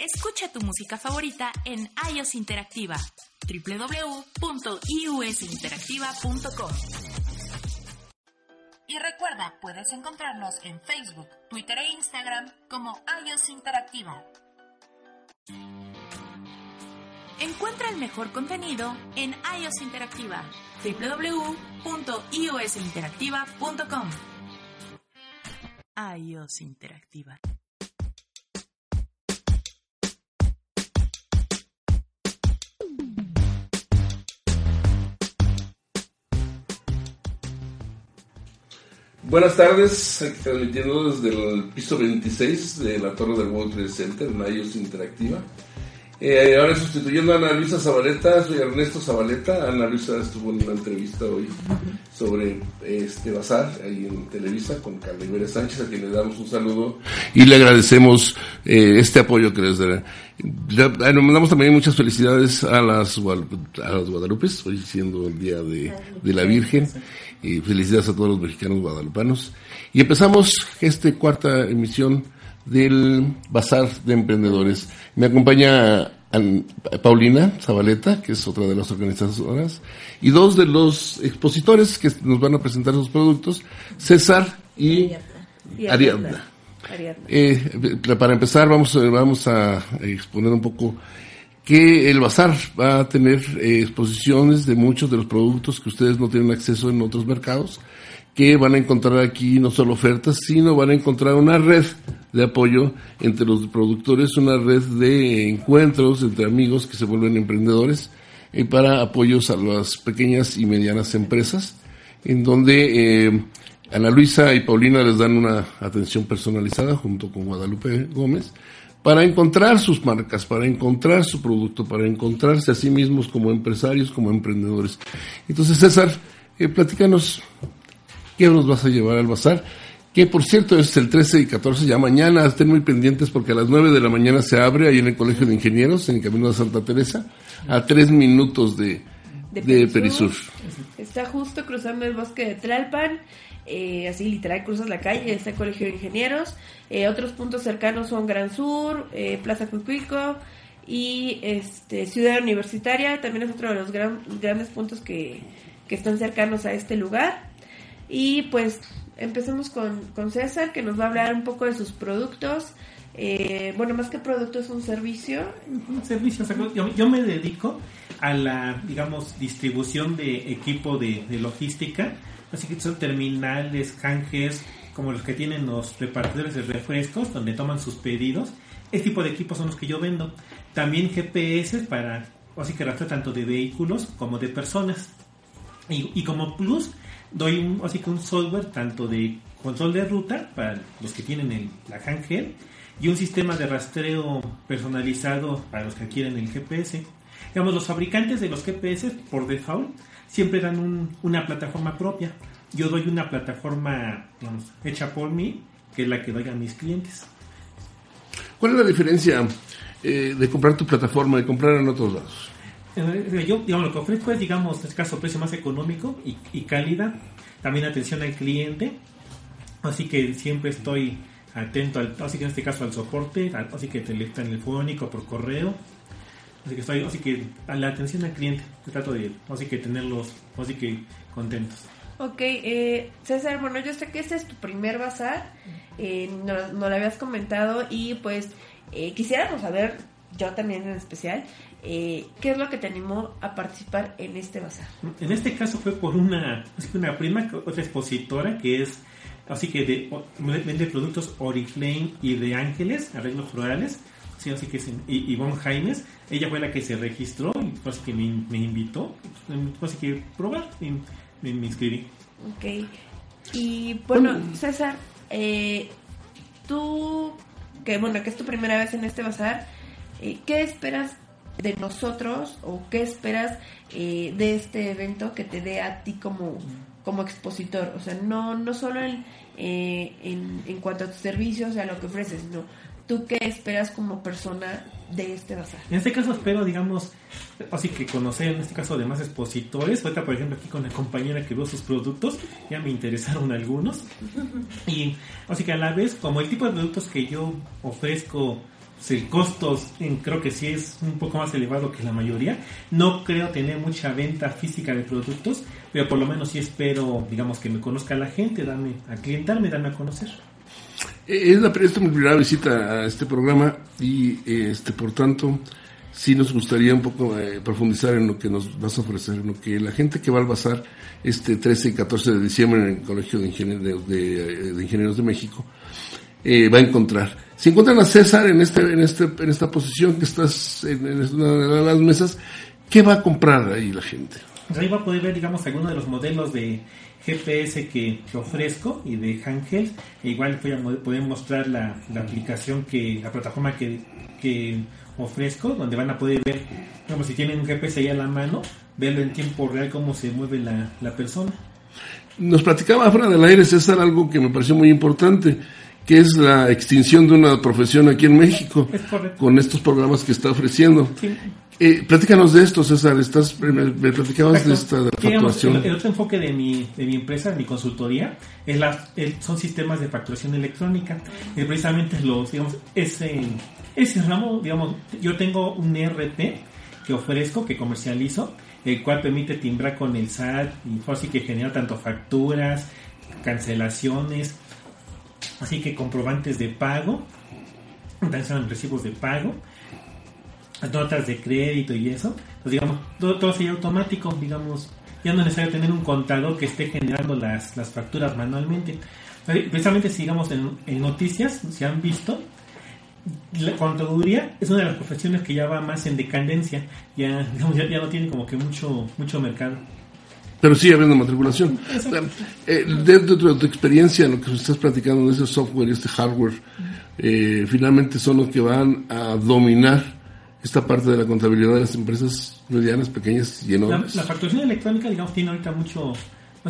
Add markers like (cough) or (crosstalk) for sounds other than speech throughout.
Escucha tu música favorita en iOS Interactiva, www.iusinteractiva.com. Y recuerda, puedes encontrarnos en Facebook, Twitter e Instagram como iOS Interactiva. Encuentra el mejor contenido en iOS Interactiva, www.iosinteractiva.com. iOS Interactiva. Buenas tardes, aquí transmitiendo desde el piso 26 de la Torre del World Trade Center en iOS Interactiva. Eh, ahora sustituyendo a Ana Luisa Zabaleta, soy Ernesto Zabaleta. Ana Luisa estuvo en una entrevista hoy sobre este bazar ahí en Televisa con Carla Iberia Sánchez, a quien le damos un saludo y le agradecemos eh, este apoyo que les dará. Le mandamos también muchas felicidades a las, a las Guadalupes, hoy siendo el Día de, de la Virgen. Y felicidades a todos los mexicanos guadalupanos. Y empezamos esta cuarta emisión del Bazar de Emprendedores. Me acompaña Paulina Zabaleta, que es otra de las organizadoras, y dos de los expositores que nos van a presentar sus productos, César y Ariadna. Eh, para empezar, vamos, vamos a exponer un poco que el bazar va a tener eh, exposiciones de muchos de los productos que ustedes no tienen acceso en otros mercados, que van a encontrar aquí no solo ofertas, sino van a encontrar una red de apoyo entre los productores, una red de encuentros entre amigos que se vuelven emprendedores y para apoyos a las pequeñas y medianas empresas, en donde eh, Ana Luisa y Paulina les dan una atención personalizada junto con Guadalupe Gómez para encontrar sus marcas, para encontrar su producto, para encontrarse a sí mismos como empresarios, como emprendedores. Entonces, César, eh, platícanos qué nos vas a llevar al bazar, que por cierto es el 13 y 14, ya mañana, estén muy pendientes porque a las 9 de la mañana se abre ahí en el Colegio de Ingenieros, en el Camino de Santa Teresa, a tres minutos de, de, Perisur. Está justo cruzando el bosque de Tlalpan eh, así literal cruzas la calle, está el Colegio de Ingenieros. Eh, otros puntos cercanos son Gran Sur, eh, Plaza Cuicuico y este, Ciudad Universitaria. También es otro de los grandes puntos que, que, están cercanos a este lugar. Y pues empecemos con, con, César, que nos va a hablar un poco de sus productos. bueno, más que producto es un servicio. Un servicio, yo, yo, me dedico a la, digamos, distribución de equipo de, logística Así que son terminales, canjes, como los que tienen los repartidores de refrescos, donde toman sus pedidos. Este tipo de equipos son los que yo vendo. También GPS para, así que rastro tanto de vehículos como de personas. Y, como plus, doy un, así que un software tanto de control de ruta para los que tienen el, la handheld y un sistema de rastreo personalizado para los que quieren el GPS. Digamos, los fabricantes de los GPS por default siempre dan una plataforma propia. Yo doy una plataforma hecha por mí, que es la que doy a mis clientes. ¿Cuál es la diferencia eh, de comprar tu plataforma y comprar en otros lados? Eh, yo, digamos, lo que ofrezco es, digamos, en este caso, precio más económico y, y calidad. También atención al cliente. Así que siempre estoy atento, al, así que en este caso al soporte, así que telefónico, por correo Así que estoy, así que a la atención al cliente, trato de, así que tenerlos, así que contentos. Ok, eh, César, bueno, yo sé que este es tu primer bazar, eh, no, lo habías comentado y pues eh, quisiéramos saber, yo también en especial, eh, ¿qué es lo que te animó a participar en este bazar? En este caso fue por una, una prima, otra expositora que es, así que de, vende productos Oriflame y de Ángeles, arreglos florales, sí, así que es Ivonne Jaimes, ella fue la que se registró y pues que me, invitó, pues que probar y me, inscribí. Ok, y bueno, César, eh, tú, que bueno, que es tu primera vez en este bazar, eh, ¿qué esperas de nosotros o qué esperas eh, de este evento que te dé a ti como, como expositor? O sea, no, no solo en, en, en cuanto a tus servicios, a lo que ofreces, sino ¿Tú qué esperas como persona de este bazar? En este caso espero, digamos, así que conocer en este caso de más expositores. Ahorita, por ejemplo, aquí con la compañera que veo sus productos, ya me interesaron algunos. (laughs) Y así que a la vez, como el tipo de productos que yo ofrezco el costo en, creo que sí es un poco más elevado que la mayoría. No creo tener mucha venta física de productos, pero por lo menos sí espero, digamos, que me conozca la gente, darme a clientarme, darme a conocer. Eh, es, la, esta es mi primera visita a este programa y este por tanto sí nos gustaría un poco eh, profundizar en lo que nos vas a ofrecer, en lo que la gente que va al bazar este 13 y 14 de diciembre en el Colegio de Ingenieros de, de Ingenieros de México eh, va a encontrar. Si encuentran a César en este, en este, en esta posición que estás en, una de las mesas, ¿qué va a comprar ahí la gente? Pues ahí va a poder ver, digamos, algunos de los modelos de GPS que, ofrezco y de handheld. E igual voy a poder mostrar la, la aplicación que, la plataforma que, que ofrezco, donde van a poder ver, digamos, si tienen un GPS ahí a la mano, verlo en tiempo real cómo se mueve la, la persona. Nos platicaba fuera del aire, César, algo que me pareció muy importante que es la extinción de una profesión aquí en México con estos programas que está ofreciendo. Eh, platícanos de esto, César. Estás, me, platicabas de esta facturación. el, otro enfoque de mi, de mi empresa, de mi consultoría, es la, son sistemas de facturación electrónica. Y precisamente los, digamos, ese, ese ramo, digamos, yo tengo un ERP que ofrezco, que comercializo, el cual permite timbrar con el SAT y así que genera tanto facturas, cancelaciones, Así que comprobantes de pago, también son recibos de pago, notas de crédito y eso. Pues digamos, todo, todo sería automático, digamos, ya no es necesario tener un contador que esté generando las, las facturas manualmente. Precisamente, si digamos en, noticias, se han visto, la contaduría es una de las profesiones que ya va más en decadencia, ya, (laughs) ya, ya no tiene como que mucho, mucho mercado. Pero sigue habiendo matriculación. Eh, dentro de tu experiencia, en lo que estás platicando de ese software y este hardware, eh, finalmente son los que van a dominar esta parte de la contabilidad de las empresas medianas, pequeñas y enormes. La, facturación electrónica, digamos, tiene ahorita mucho,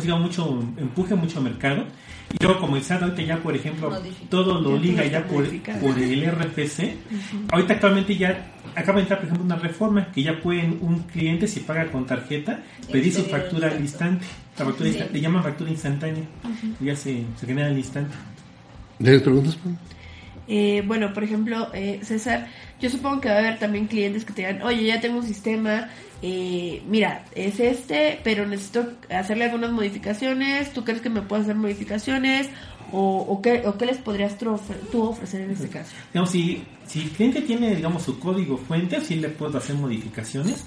digamos, mucho empuje, mucho mercado. Y yo como el SAT ahorita ya, por ejemplo, todo lo liga ya por, por el RFC. Ahorita actualmente ya acaba de entrar, por ejemplo, una reforma que ya pueden un cliente, si paga con tarjeta, pedir su factura al instante. La factura le llaman factura instantánea. Ya se, se genera al instante. ¿Tienes preguntas? Eh, bueno, por ejemplo, eh, César, yo supongo que va a haber también clientes que te digan, oye, ya tengo un sistema, eh, mira, es este, pero necesito hacerle algunas modificaciones, ¿tú crees que me puedo hacer modificaciones? ¿O, o, qué, o qué les podrías tú ofrecer en este caso? Digamos, si, si el cliente tiene, digamos, su código fuente, sí le puedo hacer modificaciones.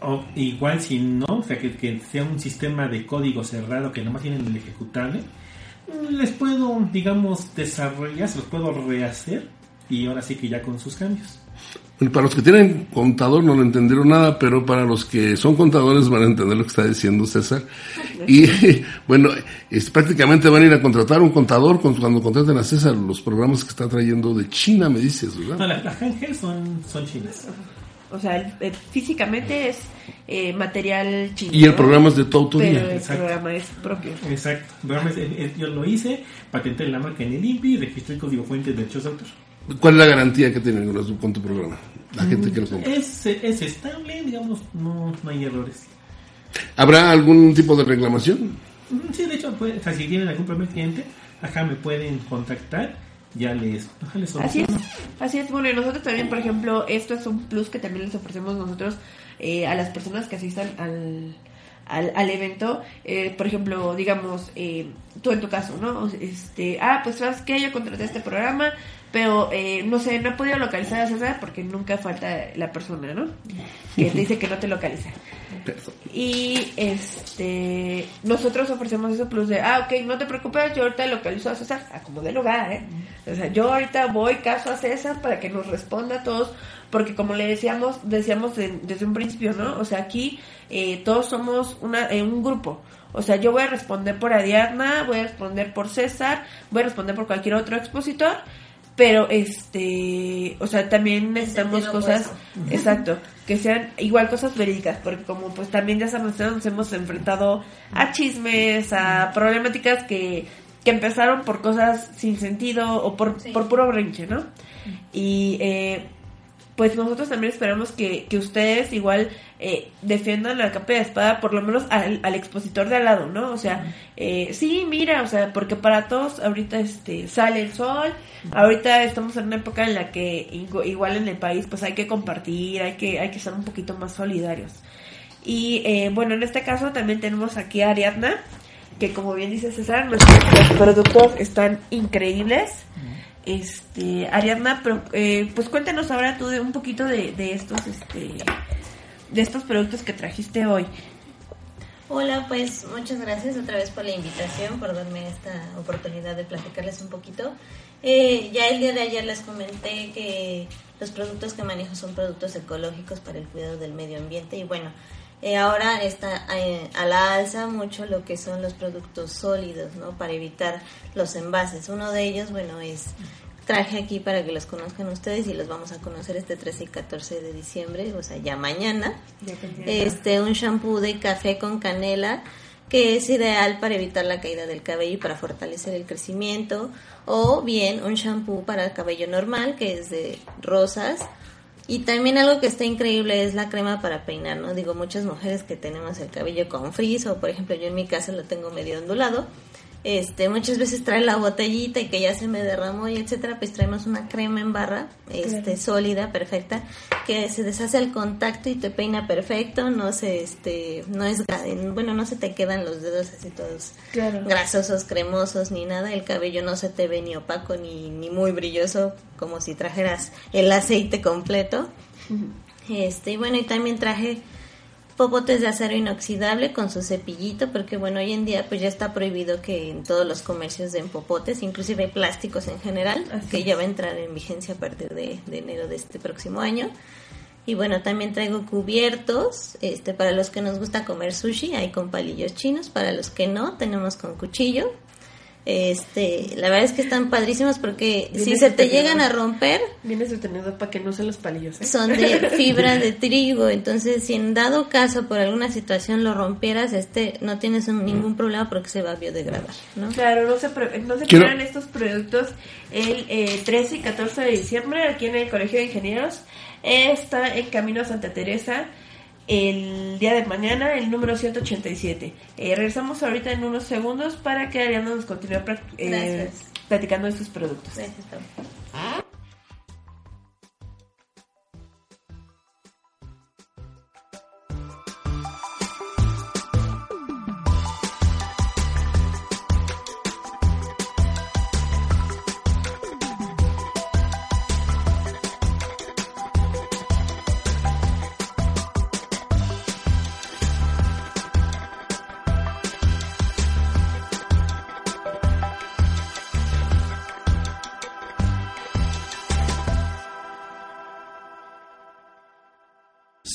O igual si no, o sea, que, que sea un sistema de código cerrado que nomás tienen el ejecutable, les puedo, digamos, desarrollar, se los puedo rehacer y ahora sí que ya con sus cambios. Para los que tienen contador no lo entendieron nada, pero para los que son contadores van a entender lo que está diciendo César. Y (laughs) bueno, es, prácticamente van a ir a contratar un contador cuando contraten a César los programas que está trayendo de China, me dices, ¿verdad? No, las, son, son chinas. O sea, físicamente es eh, material chino. Y el programa es de tu autoría. Pero el programa es propio. Exacto. yo lo hice, patenté la marca en el INPI y registré el código fuente de derechos de autor. ¿Cuál es la garantía que tienen con tu programa? La gente que lo compra. Es, es estable, digamos, no, no hay errores. ¿Habrá algún tipo de reclamación? Sí, de hecho, pues, si tienen algún problema cliente, acá me pueden contactar ya les, Así es, así es. Bueno, y nosotros también, por ejemplo, esto es un plus que también les ofrecemos nosotros eh, a las personas que asistan al, al, evento. Eh, por ejemplo, digamos, eh, tú en tu caso, ¿no? Este, ah, pues sabes que yo contraté este programa, pero eh, no sé, no he podido localizar a César porque nunca falta la persona, ¿no? Que (laughs) te dice que no te localiza. Y este nosotros ofrecemos ese plus de, ah, ok, no te preocupes, yo ahorita localizo a César, a como de lugar, ¿eh? O sea, yo ahorita voy caso a César para que nos responda a todos, porque como le decíamos, decíamos desde un principio, ¿no? O sea, aquí eh, todos somos una, eh, un grupo. O sea, yo voy a responder por Ariadna, voy a responder por César, voy a responder por cualquier otro expositor pero este o sea también necesitamos cosas (laughs) exacto que sean igual cosas verídicas porque como pues también ya sabemos nos hemos enfrentado a chismes a problemáticas que, que empezaron por cosas sin sentido o por por puro brinche no y eh, pues nosotros también esperamos que, que ustedes igual eh, defiendan la capa de espada, por lo menos al, al expositor de al lado, ¿no? O sea, eh, sí, mira, o sea, porque para todos ahorita este sale el sol, ahorita estamos en una época en la que igual en el país pues hay que compartir, hay que, hay que ser un poquito más solidarios. Y eh, bueno, en este caso también tenemos aquí a Ariadna, que como bien dice César, nuestros productos están increíbles. Este, Ariadna, eh, pues cuéntanos ahora tú de un poquito de, de estos, este, de estos productos que trajiste hoy. Hola, pues muchas gracias otra vez por la invitación, por darme esta oportunidad de platicarles un poquito. Eh, ya el día de ayer les comenté que los productos que manejo son productos ecológicos para el cuidado del medio ambiente y bueno, eh, ahora está eh, a la alza mucho lo que son los productos sólidos, ¿no? Para evitar los envases. Uno de ellos, bueno, es traje aquí para que los conozcan ustedes y los vamos a conocer este 13 y 14 de diciembre, o sea, ya mañana. este, un shampoo de café con canela que es ideal para evitar la caída del cabello y para fortalecer el crecimiento, o bien un shampoo para el cabello normal que es de rosas. Y también algo que está increíble es la crema para peinar, ¿no? Digo, muchas mujeres que tenemos el cabello con frizz o por ejemplo yo en mi caso lo tengo medio ondulado, este, muchas veces trae la botellita y que ya se me derramó y etcétera, pues traemos una crema en barra, este, sólida, perfecta, que se deshace al contacto y te peina perfecto, no se, este, no es, bueno, no se te quedan los dedos así todos grasosos, cremosos, ni nada, el cabello no se te ve ni opaco ni, ni muy brilloso, como si trajeras el aceite completo. Este, y bueno, y también traje popotes de acero inoxidable con su cepillito, porque bueno, hoy en día pues ya está prohibido que en todos los comercios den popotes, inclusive plásticos en general, que ya va a entrar en vigencia a partir de, de, enero de este próximo año. Y bueno, también traigo cubiertos, este, para los que nos gusta comer sushi, hay con palillos chinos, para los que no, tenemos con cuchillo, este, la verdad es que están padrísimos porque si se te llegan a romper, vienes detenido para que no se los palillos. ¿eh? Son de (laughs) fibra de trigo, entonces si en dado caso por alguna situación lo rompieras, este no tienes ningún problema porque se va a biodegradar, ¿no? Claro, no se no se estos productos el eh, 13 y 14 de diciembre aquí en el Colegio de Ingenieros. Está en Camino a Santa Teresa el día de mañana, el número 187. Eh, regresamos ahorita en unos segundos para que Ariana nos continúe eh, platicando de sus productos. Gracias,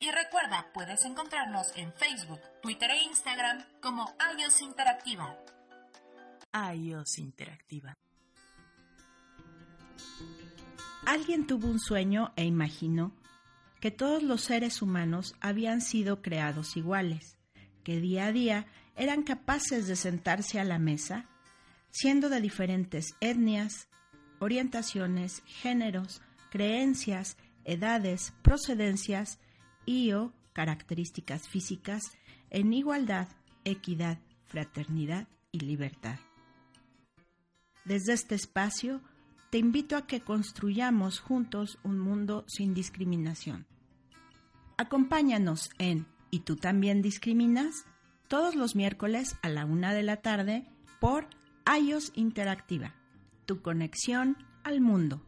y recuerda, puedes encontrarnos en Facebook, Twitter e Instagram como iOS Interactiva. iOS Interactiva. Alguien tuvo un sueño e imaginó que todos los seres humanos habían sido creados iguales, que día a día eran capaces de sentarse a la mesa, siendo de diferentes etnias, orientaciones, géneros, creencias, edades, procedencias, y o características físicas en igualdad, equidad, fraternidad y libertad. Desde este espacio, te invito a que construyamos juntos un mundo sin discriminación. Acompáñanos en ¿Y tú también discriminas? todos los miércoles a la una de la tarde por iOS Interactiva, tu conexión al mundo.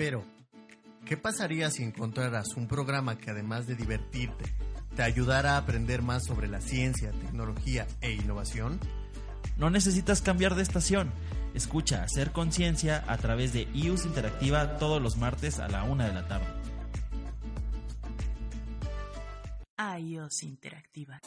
Pero, ¿qué pasaría si encontraras un programa que además de divertirte, te ayudara a aprender más sobre la ciencia, tecnología e innovación? No necesitas cambiar de estación. Escucha Hacer Conciencia a través de iOS Interactiva todos los martes a la una de la tarde. iOS Interactiva.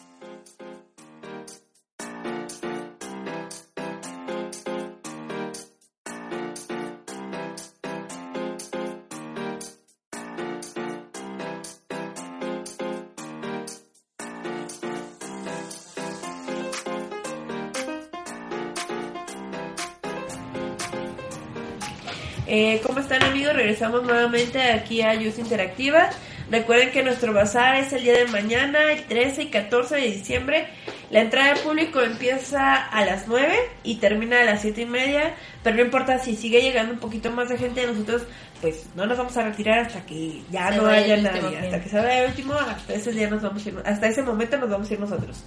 Eh, ¿Cómo están amigos? Regresamos nuevamente aquí a Youth Interactiva. Recuerden que nuestro bazar es el día de mañana, el 13 y 14 de diciembre. La entrada de público empieza a las 9 y termina a las 7 y media. Pero no importa si sigue llegando un poquito más de gente, nosotros pues no nos vamos a retirar hasta que ya Se no haya nadie. Hasta que se vaya el último, hasta ese día nos vamos a ir, hasta ese momento nos vamos a ir nosotros.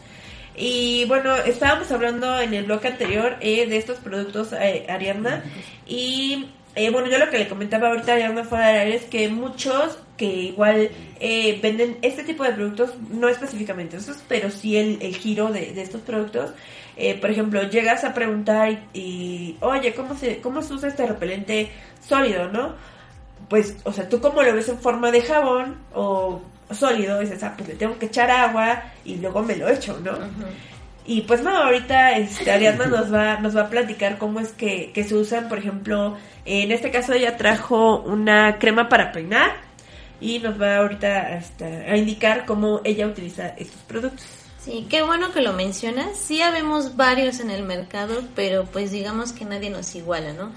Y bueno, estábamos hablando en el bloque anterior eh, de estos productos eh, Ariadna y eh, bueno, yo lo que le comentaba ahorita a Ariadna fuera del aire es que muchos que igual eh, venden este tipo de productos, no específicamente esos, pero sí el, giro de, de estos productos. Eh, por ejemplo, llegas a preguntar y, y, oye, ¿cómo se, ¿cómo se usa este repelente sólido, no? Pues, o sea, tú como lo ves en forma de jabón o sólido, dices, ah, pues le tengo que echar agua y luego me lo echo, ¿no? Y pues no, ahorita este, Ariadna (laughs) nos va, nos va a platicar cómo es que, que se usan, por ejemplo, en este caso ella trajo una crema para peinar y nos va ahorita hasta a indicar cómo ella utiliza estos productos. Sí, qué bueno que lo mencionas. Sí habemos varios en el mercado, pero pues digamos que nadie nos iguala, ¿no?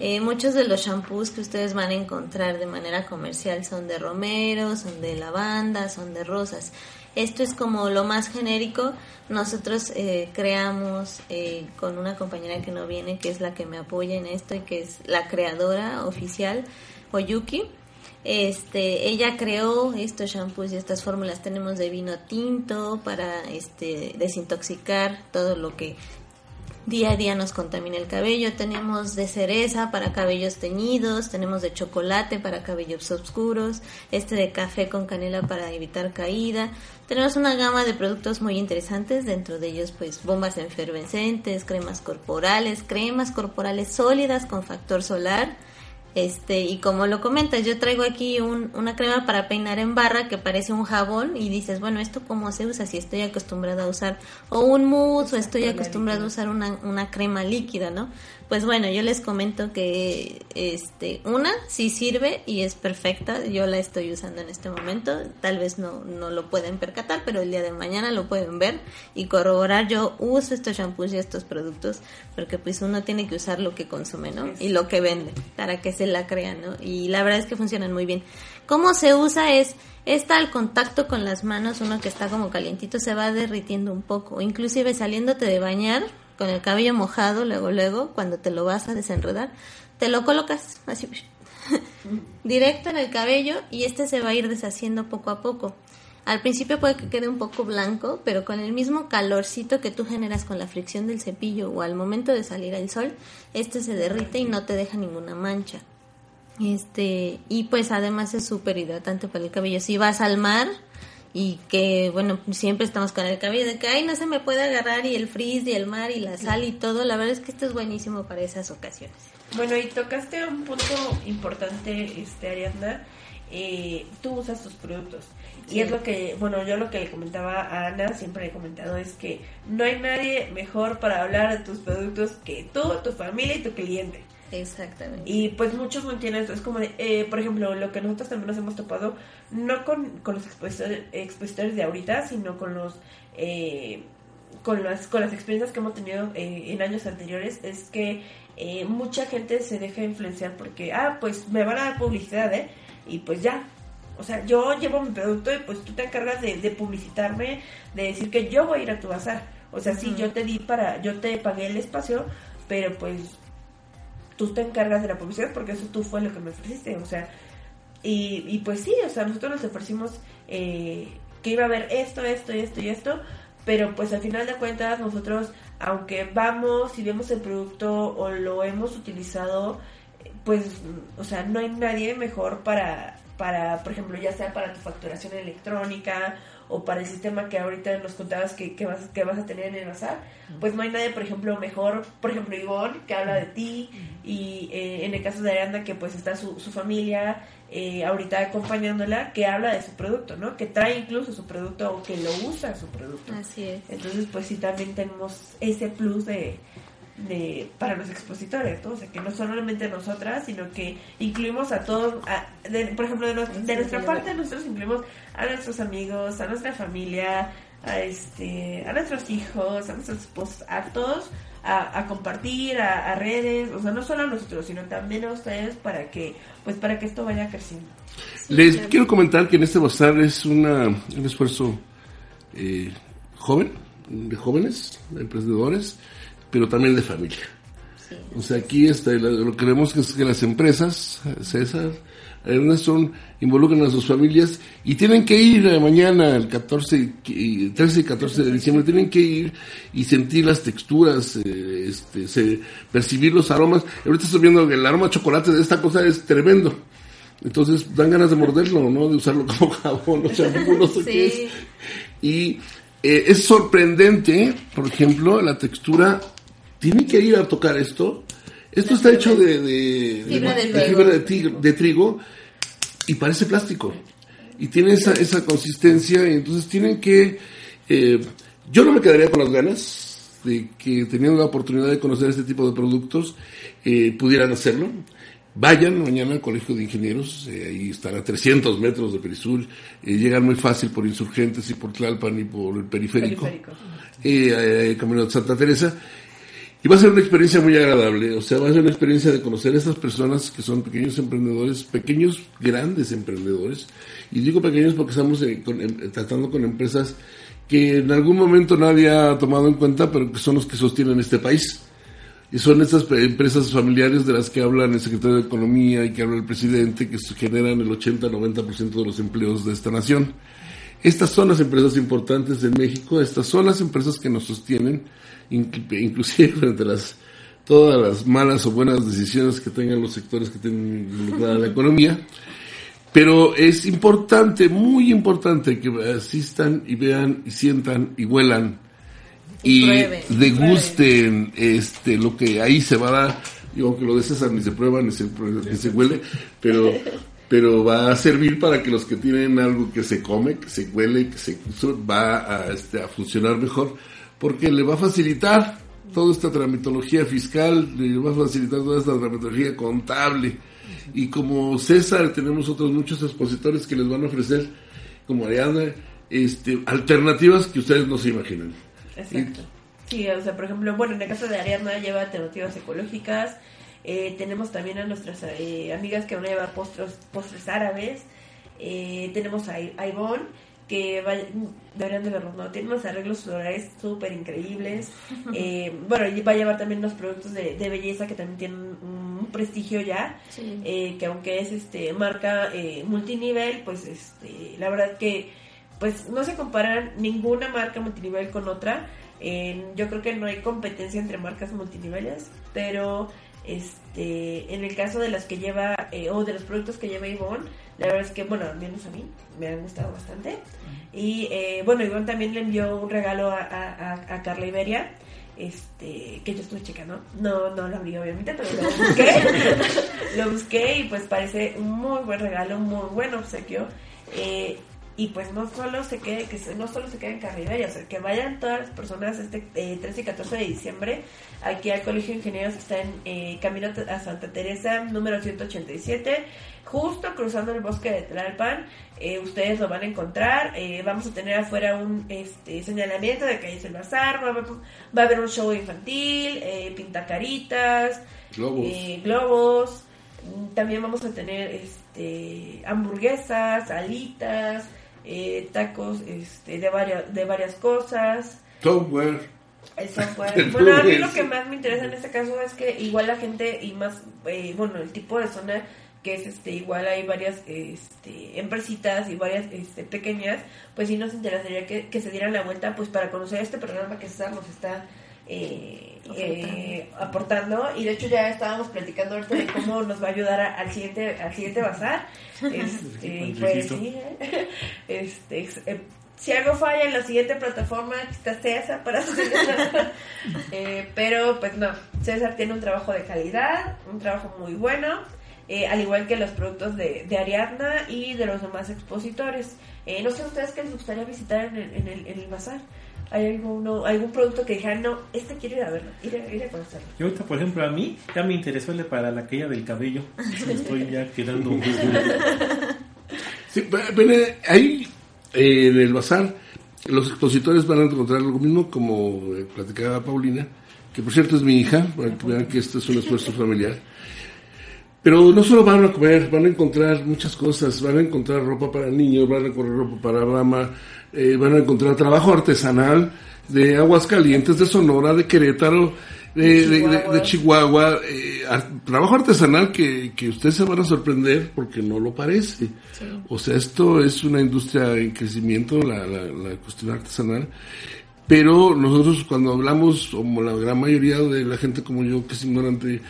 Eh, muchos de los shampoos que ustedes van a encontrar de manera comercial son de romero, son de lavanda, son de rosas. Esto es como lo más genérico. Nosotros eh, creamos eh, con una compañera que no viene, que es la que me apoya en esto y que es la creadora oficial, Oyuki. Este, ella creó estos shampoos y estas fórmulas. Tenemos de vino tinto para este, desintoxicar todo lo que día a día nos contamina el cabello. Tenemos de cereza para cabellos teñidos, tenemos de chocolate para cabellos oscuros, este de café con canela para evitar caída. Tenemos una gama de productos muy interesantes, dentro de ellos pues bombas efervescentes, cremas corporales, cremas corporales sólidas con factor solar. Este, y como lo comentas, yo traigo aquí un- una crema para peinar en barra que parece un jabón y dices, bueno, ¿esto cómo se usa si estoy acostumbrada a usar o un mousse o estoy acostumbrada a usar una, una crema líquida, ¿no? Pues bueno, yo les comento que este, una sí sirve y es perfecta, yo la estoy usando en este momento, tal vez no, no lo pueden percatar, pero el día de mañana lo pueden ver y corroborar, yo uso estos shampoos y estos productos porque pues uno tiene que usar lo que consume, ¿no? Y lo que vende para que se la crean, ¿no? Y la verdad es que funcionan muy bien. ¿Cómo se usa? Es está al contacto con las manos, uno que está como calientito se va derritiendo un poco, inclusive saliéndote de bañar con el cabello mojado, luego luego cuando te lo vas a desenredar, te lo colocas así (laughs) directo en el cabello y este se va a ir deshaciendo poco a poco. Al principio puede que quede un poco blanco, pero con el mismo calorcito que tú generas con la fricción del cepillo o al momento de salir al sol, este se derrite y no te deja ninguna mancha. Este, y pues además es súper hidratante para el cabello. Si vas al mar y que, bueno, siempre estamos con el cabello de que, ay, no se me puede agarrar y el frizz y el mar y la sal y todo, la verdad es que esto es buenísimo para esas ocasiones. Bueno, y tocaste un punto importante, este Ariadna. Eh, tú usas tus productos. Sí. Y es lo que, bueno, yo lo que le comentaba a Ana, siempre he comentado, es que no hay nadie mejor para hablar de tus productos que tú, tu familia y tu cliente. Exactamente. Y pues muchos no esto. Es como, de, eh, por ejemplo, lo que nosotros también nos hemos topado, no con, con los expositores, expositores de ahorita, sino con los... Eh, con las, con las experiencias que hemos tenido eh, en años anteriores, es que eh, mucha gente se deja influenciar porque, ah, pues me van a dar publicidad, ¿eh? Y pues ya. O sea, yo llevo mi producto y pues tú te encargas de, de publicitarme, de decir que yo voy a ir a tu bazar. O sea, sí, yo te di para, yo te pagué el espacio, pero pues tú te encargas de la publicidad porque eso tú fue lo que me ofreciste. O sea, y, y pues sí, o sea, nosotros nos ofrecimos eh, que iba a haber esto, esto, esto y esto, pero pues al final de cuentas nosotros, aunque vamos y vemos el producto o lo hemos utilizado, pues, o sea, no hay nadie mejor para, para, por ejemplo, ya sea para tu facturación electrónica o para el sistema que ahorita nos contabas que, que, vas, que vas a tener en el bazar, pues no hay nadie, por ejemplo, mejor, por ejemplo, Ivonne, que habla de ti, y eh, en el caso de Arianda, que pues está su, su familia eh, ahorita acompañándola, que habla de su producto, ¿no? Que trae incluso su producto o que lo usa su producto. Así es. Entonces, pues sí, también tenemos ese plus de, de para los expositores, ¿no? O sea, que no solamente nosotras, sino que incluimos a todos, a- de- por ejemplo, de, nos- de nuestra parte, nosotros incluimos a nuestros amigos, a nuestra familia, a este, a nuestros hijos, a nuestros esposos, a todos, a, a compartir, a, a redes, o sea, no solo a nosotros, sino también a ustedes para que, pues para que esto vaya creciendo. Les quiero comentar que en este bazar es una, un esfuerzo eh, joven, de jóvenes, de emprendedores, pero también de familia. O sea, aquí está, lo que vemos es que las empresas, César, Ernesto, involucran a sus familias y tienen que ir eh, mañana, el 14, y- 13 y 14 de diciembre, tienen que ir y sentir las texturas, eh, este, se- percibir los aromas. Ahorita estoy viendo que el aroma a chocolate de esta cosa es tremendo. Entonces dan ganas de morderlo, ¿no? De usarlo (laughs) como jabón o champú, no sé Sí. qué es. Y eh, es sorprendente, por ejemplo, la textura. Tiene que ir a tocar esto. Esto está hecho de, de, Fibra de fibra de, trigo y parece plástico. Y tiene esa, esa consistencia. Y entonces tienen que. eh, yo no me quedaría con las ganas de que teniendo la oportunidad de conocer este tipo de productos eh, pudieran hacerlo. Vayan mañana al Colegio de Ingenieros, eh, ahí están a 300 metros de Perisur, eh, llegan muy fácil por Insurgentes y por Tlalpan y por el periférico, Periférico. eh, eh, Camino de Santa Teresa. Y va a ser una experiencia muy agradable, o sea, va a ser una experiencia de conocer a estas personas que son pequeños emprendedores, pequeños, grandes emprendedores. Y digo pequeños porque estamos tratando con empresas que en algún momento nadie ha tomado en cuenta, pero que son los que sostienen este país. Y son estas empresas familiares de las que hablan el secretario de Economía y que habla el presidente, que generan el 80-90% de los empleos de esta nación. Estas son las empresas importantes en México, estas son las empresas que nos sostienen, inclusive (laughs) a las, todas las malas o buenas decisiones que tengan los sectores que tienen involucrada la economía. Pero es importante, muy importante que asistan y vean y sientan y huelan Y y prueben. degusten este lo que ahí se va a dar. Digo que lo de César ni se prueba ni se, ni se huele, pero pero va a servir para que los que tienen algo que se come, que se huele, que se va a, este, a funcionar mejor, porque le va a facilitar toda esta tramitología fiscal, le va a facilitar toda esta tramitología contable. Y como César, tenemos otros muchos expositores que les van a ofrecer, como Ariana, este, alternativas que ustedes no se imaginan. Exacto. Sí, o sea, por ejemplo, bueno, en el caso de Ariadna lleva alternativas ecológicas. Eh, tenemos también a nuestras eh, amigas que van a llevar postres, postres árabes. Eh, tenemos a, a Ivonne, que va, deberían de verlos, ¿no? Tiene unos arreglos florales súper increíbles. (laughs) Eh, bueno, y va a llevar también unos productos de, de belleza que también tienen un, un prestigio ya. Sí. Eh, que aunque es este marca eh, multinivel, pues este, la verdad que pues no se comparan ninguna marca multinivel con otra. Yo creo que no hay competencia entre marcas multiniveles, pero este en el caso de las que lleva eh, o de los productos que lleva Ivonne, la verdad es que, bueno, al menos a mí me han gustado bastante. Y eh, bueno, Ivonne también le envió un regalo a, a, a- a Carla Iberia. Este, que yo estuve checando, no, no lo abrí obviamente, pero lo busqué, (laughs) lo busqué y pues parece un muy buen regalo, un muy buen obsequio. Eh, y pues no solo se quede, que no solo se queden en Carriberia, o sea, que vayan todas las personas este eh, 13 y 14 de diciembre aquí al Colegio de Ingenieros que está en eh, Camino a Santa Teresa, número 187, justo cruzando el bosque de Tlalpan. Eh, ustedes lo van a encontrar. eh, vamos a tener afuera un este, señalamiento de que ahí es el bazar. Va a haber, va a haber un show infantil, eh, pintacaritas, Globos. eh, globos. Mm, También vamos a tener este, hamburguesas, alitas, eh, tacos este, de, varias, de varias cosas. Software. El software. (laughs) Bueno, a mí lo que más me interesa en este caso es que igual la gente y más, eh, bueno, el tipo de zona que es este igual hay varias este, empresitas y varias este, pequeñas, pues sí nos interesaría que, que se dieran la vuelta pues para conocer este programa que César nos está eh, eh, aportando. Y de hecho ya estábamos platicando ahorita de cómo nos va a ayudar a- al siguiente al siguiente bazar. (laughs) Este, pues sí ¿eh? (laughs) este ex- eh, si algo falla en la siguiente plataforma aquí está César para (laughs) pero pues no César tiene un trabajo de calidad un trabajo muy bueno al igual que los productos de, de Ariadna y de los demás expositores. Eh, no sé a ustedes qué les gustaría visitar en el, en el, en el bazar ¿Hay alguno, algún producto que dijeran, no, este quiero ir a verlo, ir a, ir a conocerlo? Y ahorita, por ejemplo, a mí ya me interesó el de para la caída del cabello. Estoy ya quedando un (laughs) Sí, ahí eh, en el bazar, los expositores van a encontrar lo mismo, como eh, platicaba Paulina, que por cierto es mi hija, para que vean que esto es un esfuerzo familiar. Pero no solo van a comer, van a encontrar muchas cosas, van a encontrar ropa para niños, van a encontrar ropa para dama, eh, van a encontrar trabajo artesanal de Aguascalientes, de Sonora, de Querétaro, de, de- de- de Chihuahua, eh, trabajo artesanal que, que ustedes se van a sorprender porque no lo parece. O sea, esto es una industria en crecimiento, la, la, la cuestión artesanal. Pero nosotros cuando hablamos, como la gran mayoría de la gente como yo que es ignorante,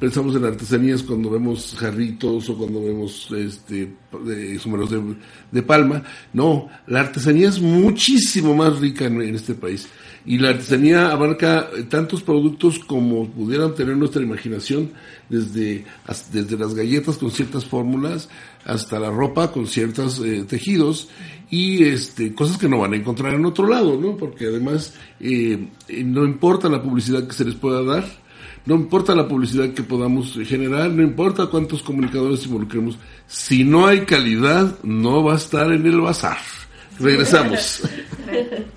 pensamos en artesanías cuando vemos jarritos o cuando vemos este de, de, de palma. No, la artesanía es muchísimo más rica en, en este país. Y la artesanía abarca tantos productos como pudieran tener nuestra imaginación, desde, desde las galletas con ciertas fórmulas hasta la ropa con ciertos eh, tejidos y este, cosas que no van a encontrar en otro lado, ¿no? Porque además eh, no importa la publicidad que se les pueda dar, no importa la publicidad que podamos generar, no importa cuántos comunicadores involucremos, si no hay calidad, no va a estar en el bazar. Regresamos. (laughs)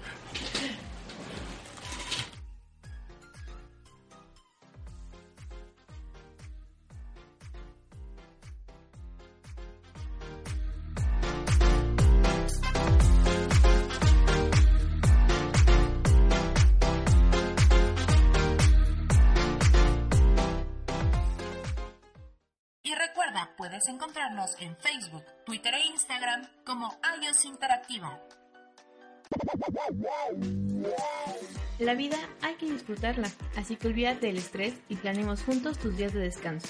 en Facebook, Twitter e Instagram como iOS Interactiva. La vida hay que disfrutarla, así que olvídate del estrés y planeemos juntos tus días de descanso.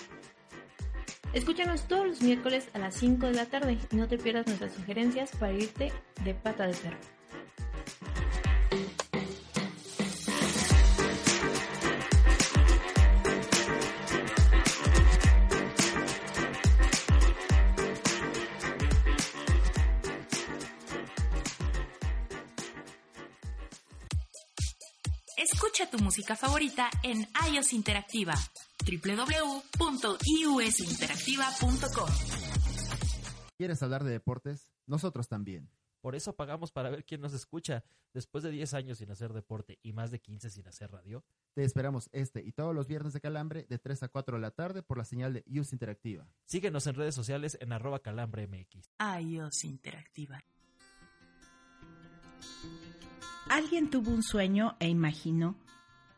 Escúchanos todos los miércoles a las 5 de la tarde y no te pierdas nuestras sugerencias para irte de pata de perro. Tu música favorita en iOS Interactiva. www.iusinteractiva.com ¿Quieres hablar de deportes? Nosotros también. Por eso pagamos para ver quién nos escucha. Después de 10 años sin hacer deporte y más de 15 sin hacer radio, Te esperamos este y todos los viernes de Calambre de 3 a 4 de la tarde por la señal de Use Interactiva. síguenos en redes sociales en arroba calambremx. iOS Interactiva. Alguien tuvo un sueño e imaginó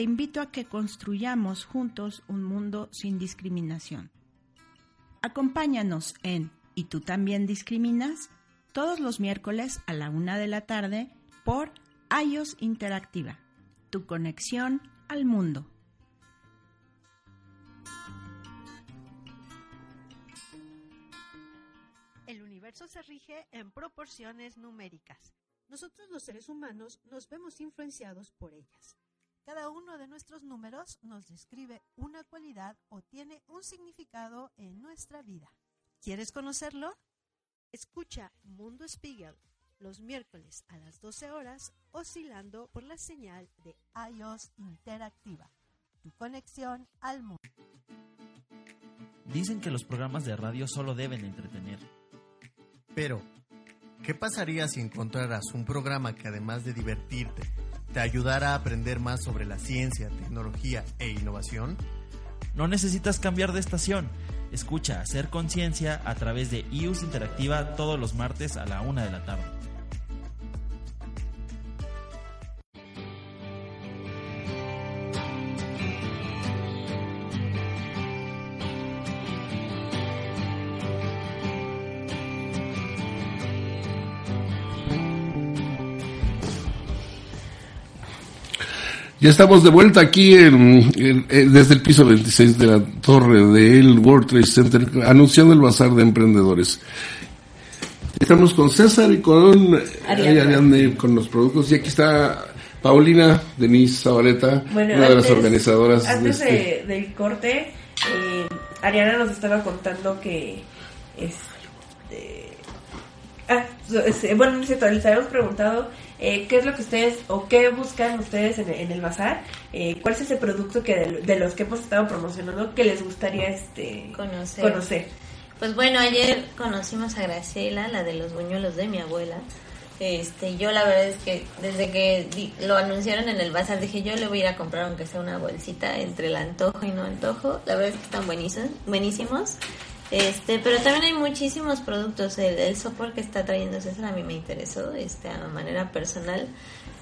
te invito a que construyamos juntos un mundo sin discriminación. Acompáñanos en ¿Y tú también discriminas? todos los miércoles a la una de la tarde por iOS Interactiva, tu conexión al mundo. El universo se rige en proporciones numéricas. Nosotros los seres humanos nos vemos influenciados por ellas. Cada uno de nuestros números nos describe una cualidad o tiene un significado en nuestra vida. ¿Quieres conocerlo? Escucha Mundo Spiegel los miércoles a las 12 horas oscilando por la señal de iOS Interactiva. Tu conexión al mundo. Dicen que los programas de radio solo deben entretener. Pero, ¿qué pasaría si encontraras un programa que además de divertirte, te ayudara a aprender más sobre la ciencia, tecnología e innovación? No necesitas cambiar de estación. Escucha Hacer Conciencia a través de iUS Interactiva todos los martes a la una de la tarde. Ya estamos de vuelta aquí en, en- en- desde el piso 26 de la torre del World Trade Center, anunciando el bazar de emprendedores. Estamos con César y con Ariadna. Ariadne, con los productos. Y aquí está Paulina Denise Zabaleta, Bueno, una de las antes- organizadoras de Antes este. de- del corte, eh, Ariana nos estaba contando que. Este, ah, es- bueno, no es cierto, les habíamos preguntado eh, qué es lo que ustedes o qué buscan ustedes en, en el bazar, eh, cuál es ese producto que de, de los que hemos estado promocionando que les gustaría este Conocer. conocer. Pues bueno, ayer conocimos a Graciela, la de los buñuelos de mi abuela. Este, yo la verdad es que desde que di- lo anunciaron en el bazar dije yo le voy a ir a comprar aunque sea una bolsita entre el antojo y no antojo. La verdad es que están buenísimos, buenísimos. Este, pero también hay muchísimos productos. El, el software que está trayendo César a mí me interesó, este, a manera personal,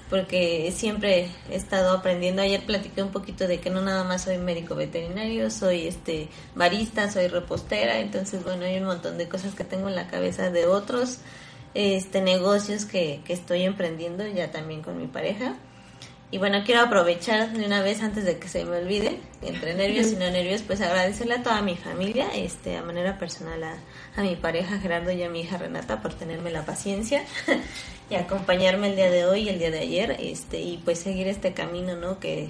porque siempre he estado aprendiendo. Ayer platiqué un poquito de que no nada más soy médico veterinario, soy este barista, soy repostera, entonces bueno, hay un montón de cosas que tengo en la cabeza de otros este negocios que, que estoy emprendiendo ya también con mi pareja. Y bueno, quiero aprovechar de una vez antes de que se me olvide, entre nervios y no nervios, pues agradecerle a toda mi familia, este, a manera personal a, a mi pareja Gerardo y a mi hija Renata por tenerme la paciencia (laughs) y acompañarme el día de hoy y el día de ayer, este, y pues seguir este camino, ¿no? Que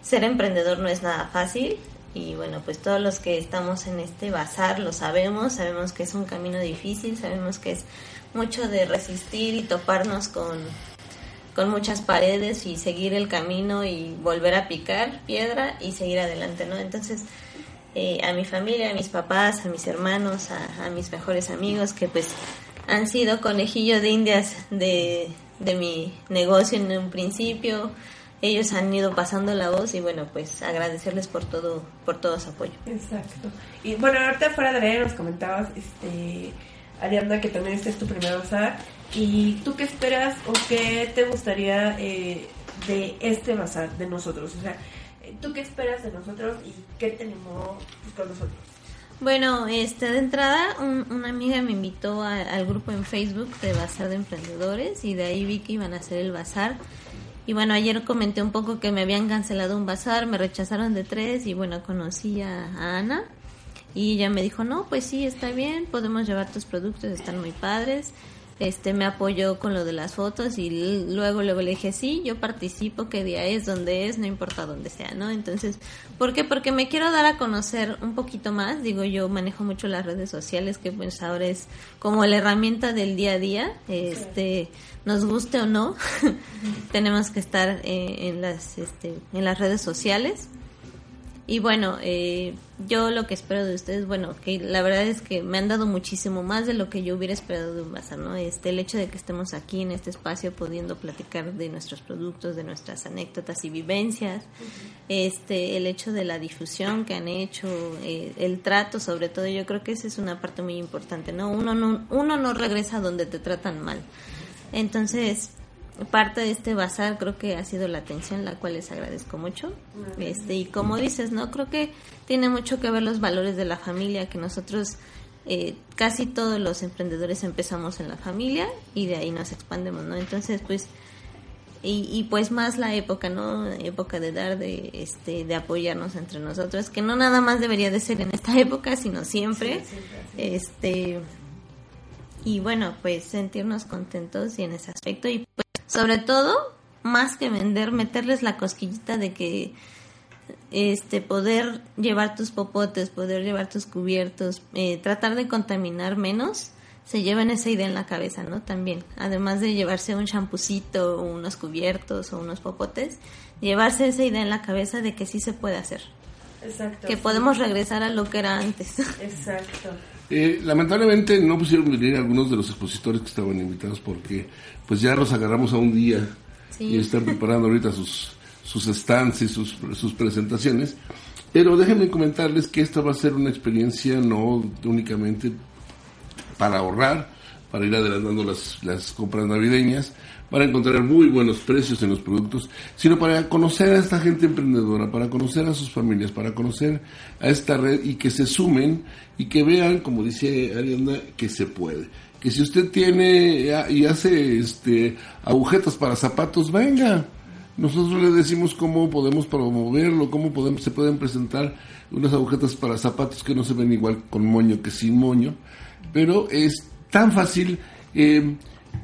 ser emprendedor no es nada fácil y bueno, pues todos los que estamos en este bazar lo sabemos, sabemos que es un camino difícil, sabemos que es mucho de resistir y toparnos con con muchas paredes y seguir el camino y volver a picar piedra y seguir adelante, ¿no? Entonces, eh, a mi familia, a mis papás, a mis hermanos, a, mis mejores amigos que pues han sido conejillo de indias de, de mi negocio en un principio, ellos han ido pasando la voz y bueno, pues agradecerles por todo, por todo su apoyo. Exacto. Y bueno, ahorita fuera de aire nos comentabas, este, Ariadna, que también este es tu primer bazar. ¿Y tú qué esperas o qué te gustaría eh, de este bazar, de nosotros? O sea, ¿tú qué esperas de nosotros y qué tenemos pues, con nosotros? Bueno, este de entrada, un- una amiga me invitó al grupo en Facebook de Bazar de Emprendedores y de ahí vi que iban a hacer el bazar. Y bueno, ayer comenté un poco que me habían cancelado un bazar, me rechazaron de tres y bueno, conocí a Ana y ella me dijo, no, pues sí, está bien, podemos llevar tus productos, están muy padres. Este me apoyó con lo de las fotos y luego luego le dije, sí, yo participo, qué día es, dónde es, no importa dónde sea, ¿no? Entonces, ¿por qué? Porque me quiero dar a conocer un poquito más, digo, yo manejo mucho las redes sociales, que pues ahora es como la herramienta del día a día, este, nos guste o no, (laughs) tenemos que estar eh, en las, este, en las redes sociales. Y bueno, eh, yo lo que espero de ustedes, bueno, que la verdad es que me han dado muchísimo más de lo que yo hubiera esperado de un bazar, ¿no? Este, el hecho de que estemos aquí en este espacio pudiendo platicar de nuestros productos, de nuestras anécdotas y vivencias, este, el hecho de la difusión que han hecho, eh, el trato sobre todo, yo creo que esa es una parte muy importante, ¿no? Uno no, uno no regresa donde te tratan mal. Entonces, parte de este bazar creo que ha sido la atención, la cual les agradezco mucho. Este, y como dices, ¿no? Creo que tiene mucho que ver los valores de la familia, que nosotros eh, casi todos los emprendedores empezamos en la familia y de ahí nos expandemos, ¿no? Entonces, pues, y, y pues más la época, ¿no? Época de dar, de, este, de apoyarnos entre nosotros, que no nada más debería de ser en esta (laughs) época, sino siempre. Este, y bueno, pues sentirnos contentos y en ese aspecto y pues sobre todo, más que vender, meterles la cosquillita de que este poder llevar tus popotes, poder llevar tus cubiertos, eh, tratar de contaminar menos, se lleven esa idea en la cabeza, ¿no? También, además de llevarse un champucito, unos cubiertos o unos popotes, llevarse esa idea en la cabeza de que sí se puede hacer. Exacto. Que podemos regresar a lo que era antes. (laughs) Exacto. Eh, lamentablemente no pusieron venir algunos de los expositores que estaban invitados porque pues ya los agarramos a un día Sí. y están preparando ahorita sus, sus stands y sus, sus presentaciones. Pero déjenme comentarles que esta va a ser una experiencia no únicamente para ahorrar, para ir adelantando las, compras navideñas, para encontrar muy buenos precios en los productos, sino para conocer a esta gente emprendedora, para conocer a sus familias, para conocer a esta red y que se sumen y que vean, como dice Arianda, que se puede. Que si usted tiene y hace este agujetas para zapatos, venga. Nosotros le decimos cómo podemos promoverlo, cómo podemos, se pueden presentar unas agujetas para zapatos que no se ven igual con moño que sin moño, pero es tan fácil, eh,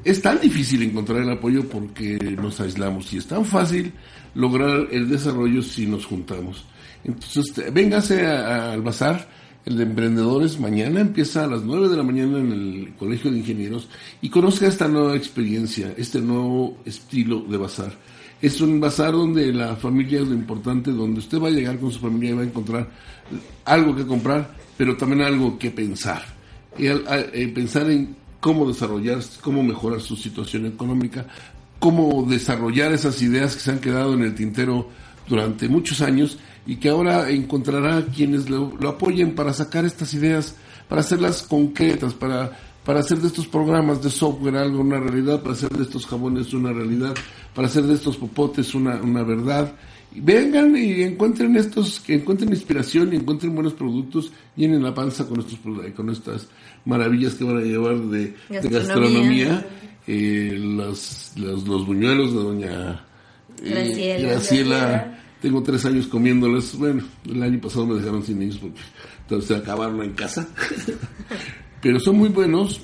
es tan difícil encontrar el apoyo porque nos aislamos y es tan fácil lograr el desarrollo si nos juntamos. Entonces, te- véngase al bazar, el de emprendedores, mañana empieza a las 9 de la mañana en el Colegio de Ingenieros y conozca esta nueva experiencia, este nuevo estilo de bazar. Es un bazar donde la familia es lo importante, donde usted va a llegar con su familia y va a encontrar algo que comprar, pero también algo que pensar. Y al- eh, pensar en cómo desarrollar, cómo mejorar su situación económica, cómo desarrollar esas ideas que se han quedado en el tintero durante muchos años y que ahora encontrará quienes lo, lo apoyen para sacar estas ideas, para hacerlas concretas, para, para hacer de estos programas de software algo una realidad, para hacer de estos jabones una realidad, para hacer de estos popotes una, una verdad. Vengan y encuentren estos, que encuentren inspiración y encuentren buenos productos, llenen la panza con estos produ- con estas maravillas que van a llevar de, de Gastronomía. eh, los, los, los buñuelos de doña eh, Graciela. Graciela. Tengo tres años comiéndolos. Bueno, el año pasado me dejaron sin ellos porque entonces se acabaron en casa. (laughs) Pero son muy buenos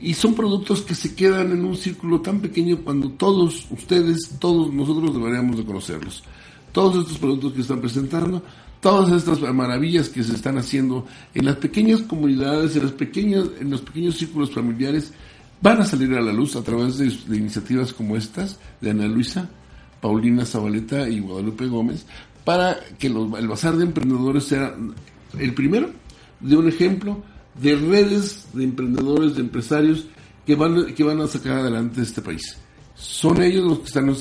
y son productos que se quedan en un círculo tan pequeño cuando todos ustedes, todos nosotros deberíamos de conocerlos. Todos estos productos que están presentando, todas estas maravillas que se están haciendo en las pequeñas comunidades, en las pequeñas, en los pequeños círculos familiares, van a salir a la luz a través de, iniciativas como estas de Ana Luisa, Paulina Zabaleta y Guadalupe Gómez, para que el Bazar de Emprendedores sea el primero de un ejemplo de redes de emprendedores, de empresarios que van, que van a sacar adelante este país. Son ellos los que están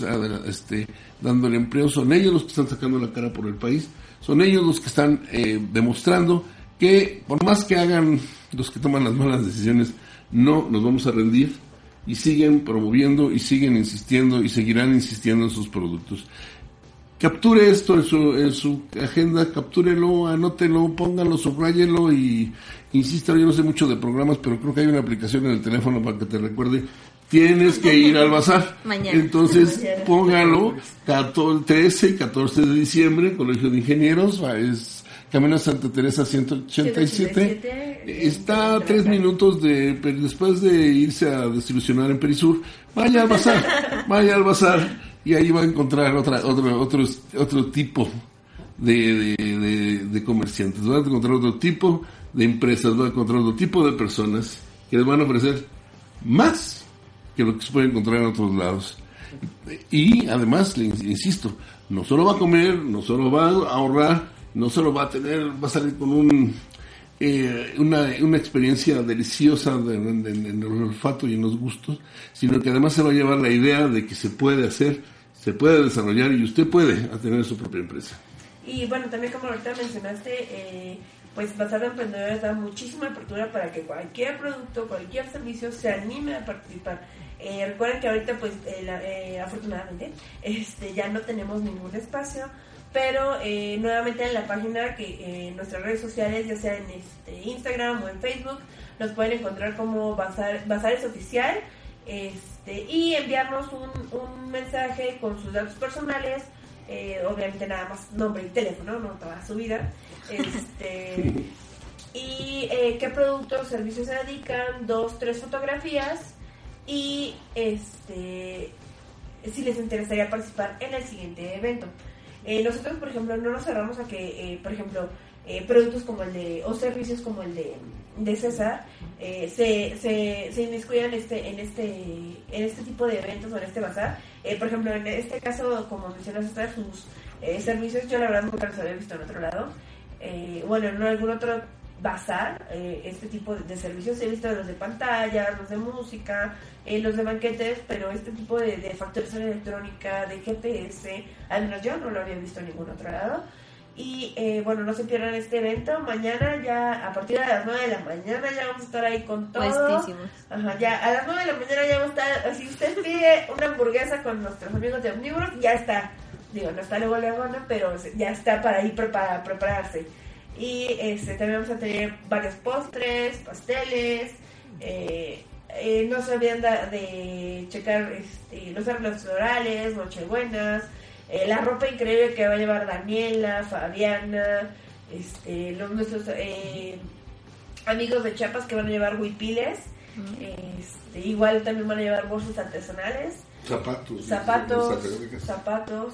este, dando el empleo, son ellos los que están sacando la cara por el país, son ellos los que están eh, demostrando que por más que hagan los que toman las malas decisiones, no nos vamos a rendir y siguen promoviendo y siguen insistiendo y seguirán insistiendo en sus productos. Capture esto en su, en su agenda, captúrelo, anótelo, póngalo, subrayelo y insista, yo no sé mucho de programas, pero creo que hay una aplicación en el teléfono para que te recuerde, tienes que ir al bazar. Mañana. Entonces, Mañana. póngalo, 14, 13 y 14 de diciembre, Colegio de Ingenieros, es Camino Santa Teresa 187. Está a tres minutos de, después de irse a desilusionar en Perisur, vaya al bazar, (laughs) vaya al bazar y ahí va a encontrar otra, otro, otro, otro tipo de, de, de- de comerciantes, va a encontrar otro tipo de empresas, va a encontrar otro tipo de personas que les van a ofrecer más lo que se puede encontrar en otros lados. Y además, insisto, no solo va a comer, no solo va a ahorrar, no solo va a tener, va a salir con un, eh, una, una experiencia deliciosa de- en, en- en el olfato y en los gustos, sino que además se va a llevar la idea de que se puede hacer, se puede desarrollar y usted puede tener su propia empresa. Y bueno, también como ahorita mencionaste, eh, pues Bazar de Emprendedores da muchísima apertura para que cualquier producto, cualquier servicio se anime a participar. Eh, recuerden que ahorita, pues, eh, la- eh, afortunadamente, este, ya no tenemos ningún espacio, pero eh, nuevamente en la página, que eh, en nuestras redes sociales, ya sea en este, Instagram o en Facebook, nos pueden encontrar como Bazar, Bazares Oficial este, y enviarnos un, un mensaje con sus datos personales, eh, obviamente nada más nombre y teléfono, no toda su vida. Este, (laughs) y eh, qué productos o servicios se dedican, dos, tres fotografías y este si les interesaría participar en el siguiente evento. Eh, nosotros, por ejemplo, no nos cerramos a que, eh, por ejemplo, eh, productos como el de, o servicios como el de, de César, eh, se, se, se inmiscuyan este, en, este, en este tipo de eventos o en este bazar. Por ejemplo, en este caso, como mencionaste, sus eh, servicios, yo la verdad nunca los había visto en otro lado. Bueno, en algún otro bazar, eh, este tipo de, de servicios he visto los de pantalla, los de música, eh, los de banquetes, pero este tipo de, de facturación electrónica, de GPS, al menos yo no lo había visto en ningún otro lado. Y eh, bueno, no se pierdan este evento. Mañana ya, a partir de las 9 de la mañana, ya vamos a estar ahí con todo. Puestísimos. Ajá, ya a las 9 de la mañana ya vamos a estar. Si usted pide una hamburguesa con nuestros amigos de Omnívoros, ya está. Digo, no está luego la pero ya está para ir para prepararse. Y este, también vamos a tener varios postres, pasteles. Eh, eh, no se olviden de, de checar este, los arreglos florales, nochebuenas, eh, la ropa increíble que va a llevar Daniela, Fabiana, este, los nuestros eh, amigos de Chiapas que van a llevar huipiles. Este, igual también van a llevar bolsos artesanales, Zapatos. zapatos, zapatos,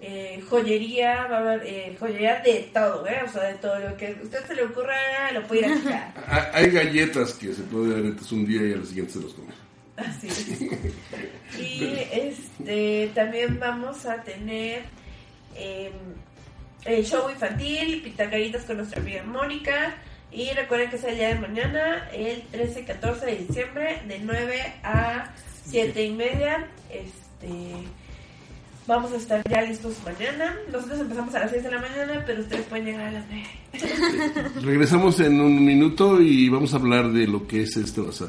eh, joyería, va a haber eh, joyería de todo, ¿eh? o sea, de todo lo que a usted se le ocurra, lo puede ir a checar. (laughs) Ah, Hay galletas que se puede dar antes un día y al siguiente se los come. Así es. (laughs) Y este, también vamos a tener eh, el show infantil, pitacaritas con nuestra amiga Mónica. Y recuerden que es el día de mañana, el 13 y 14 de diciembre, de 9 a 7 y media. Este, vamos a estar ya listos mañana. Nosotros empezamos a las 6 de la mañana, pero ustedes pueden llegar a las 9. Regresamos en un minuto y vamos a hablar de lo que es este bazar.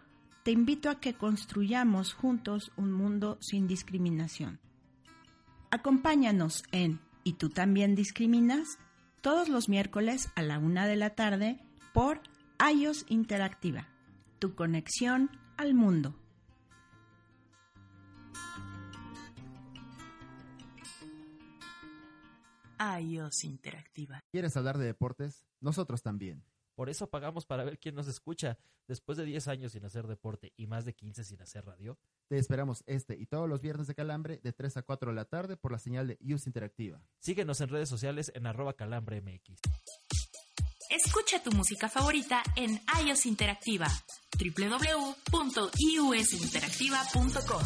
te invito a que construyamos juntos un mundo sin discriminación. Acompáñanos en ¿Y tú también discriminas? todos los miércoles a la una de la tarde por iOS Interactiva, tu conexión al mundo. iOS Interactiva. ¿Quieres hablar de deportes? Nosotros también. Por eso pagamos para ver quién nos escucha. Después de 10 años sin hacer deporte y más de 15 sin hacer radio. Te esperamos este y todos los viernes de Calambre de 3 a 4 de la tarde por la señal de Use Interactiva. Síguenos en redes sociales en arroba calambremx. Escucha tu música favorita en iOS Interactiva. www.iusinteractiva.com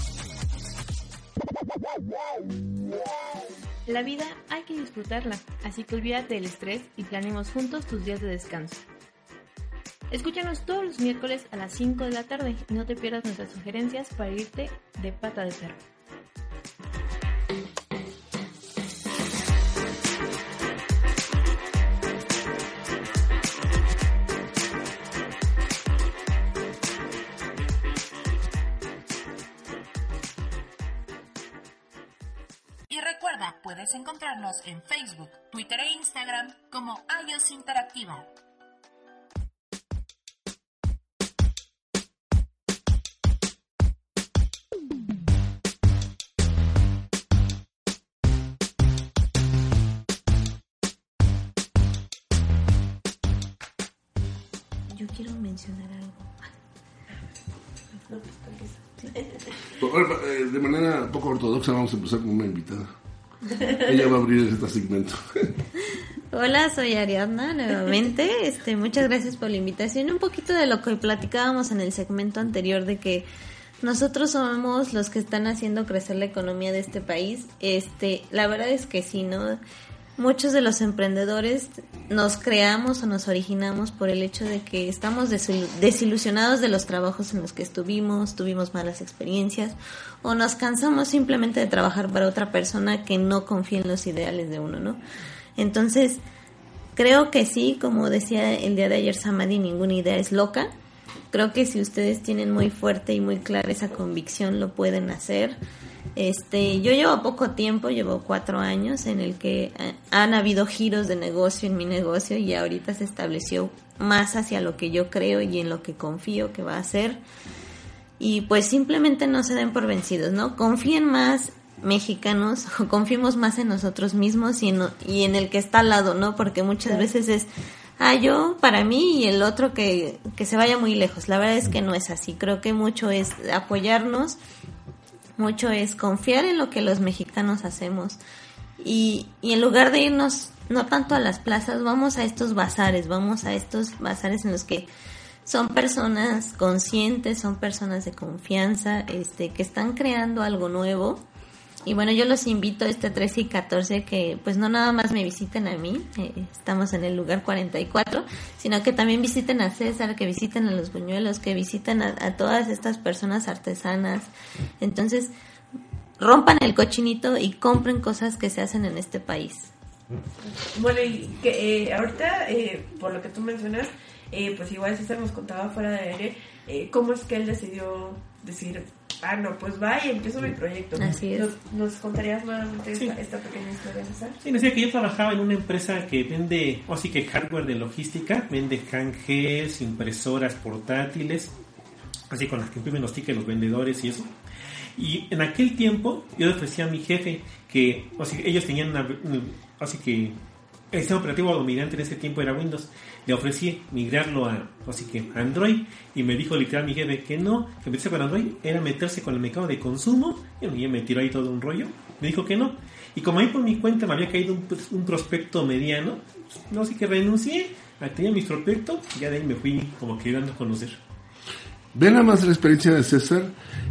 La vida hay que disfrutarla, así que olvídate del estrés y planeemos juntos tus días de descanso. Escúchanos todos los miércoles a las 5 de la tarde y no te pierdas nuestras sugerencias para irte de pata de perro. Y recuerda, puedes encontrarnos en Facebook, Twitter e Instagram como iOS Interactiva. Quiero mencionar algo. Eh, De manera poco ortodoxa vamos a empezar con una invitada. Ella va a abrir este segmento. Hola, soy Ariadna nuevamente. Este, muchas gracias por la invitación. Un poquito de lo que platicábamos en el segmento anterior de que nosotros somos los que están haciendo crecer la economía de este país. Este, la verdad es que sí, ¿no? Muchos de los emprendedores nos creamos o nos originamos por el hecho de que estamos desil- desilusionados de los trabajos en los que estuvimos, tuvimos malas experiencias o nos cansamos simplemente de trabajar para otra persona que no confía en los ideales de uno, ¿no? Entonces, creo que sí, como decía el día de ayer Samadi, ninguna idea es loca. Creo que si ustedes tienen muy fuerte y muy clara esa convicción, lo pueden hacer. Este, yo llevo poco tiempo, llevo cuatro años en el que eh, han habido giros de negocio en mi negocio y ahorita se estableció más hacia lo que yo creo y en lo que confío que va a ser. Y pues simplemente no se den por vencidos, ¿no? Confíen más mexicanos, (laughs) o confiemos más en nosotros mismos y en, y en el que está al lado, ¿no? Porque muchas veces es, ah, yo para mí y el otro que, que se vaya muy lejos. La verdad es que no es así. Creo que mucho es apoyarnos, mucho es confiar en lo que los mexicanos hacemos. Y, y en lugar de irnos no tanto a las plazas, vamos a estos bazares, vamos a estos bazares en los que son personas conscientes, son personas de confianza, este, que están creando algo nuevo. Y bueno, yo los invito este 13 y 14 que pues no nada más me visiten a mí, eh, estamos en el lugar 44, sino que también visiten a César, que visiten a los buñuelos, que visiten a, todas estas personas artesanas. Entonces, rompan el cochinito y compren cosas que se hacen en este país. Bueno, y que eh, ahorita, eh, por lo que tú mencionas, eh, pues igual César nos contaba fuera de aire, eh, cómo es que él decidió decir, ah, no, pues va y empiezo mi proyecto. Así es. ¿Nos, nos contarías nuevamente Sí. esta, esta pequeña historia, César? Sí, decía que yo trabajaba en una empresa que vende, o sí que hardware de logística, vende canjes, impresoras portátiles, así con las que imprimen los tickets los vendedores y eso. Y en aquel tiempo yo le ofrecía a mi jefe que, o sea, ellos tenían una, así que el sistema operativo dominante en ese tiempo era Windows. Le ofrecí migrarlo a, así que a Android y me dijo literal mi jefe que no, que meterse con Android era meterse con el mercado de consumo y bueno, me tiró ahí todo un rollo. Me dijo que no. Y como ahí por mi cuenta me había caído un, un prospecto mediano, no así que renuncié, tenía mis prospectos y ya de ahí me fui como que dando a conocer. Ve nada más la experiencia de César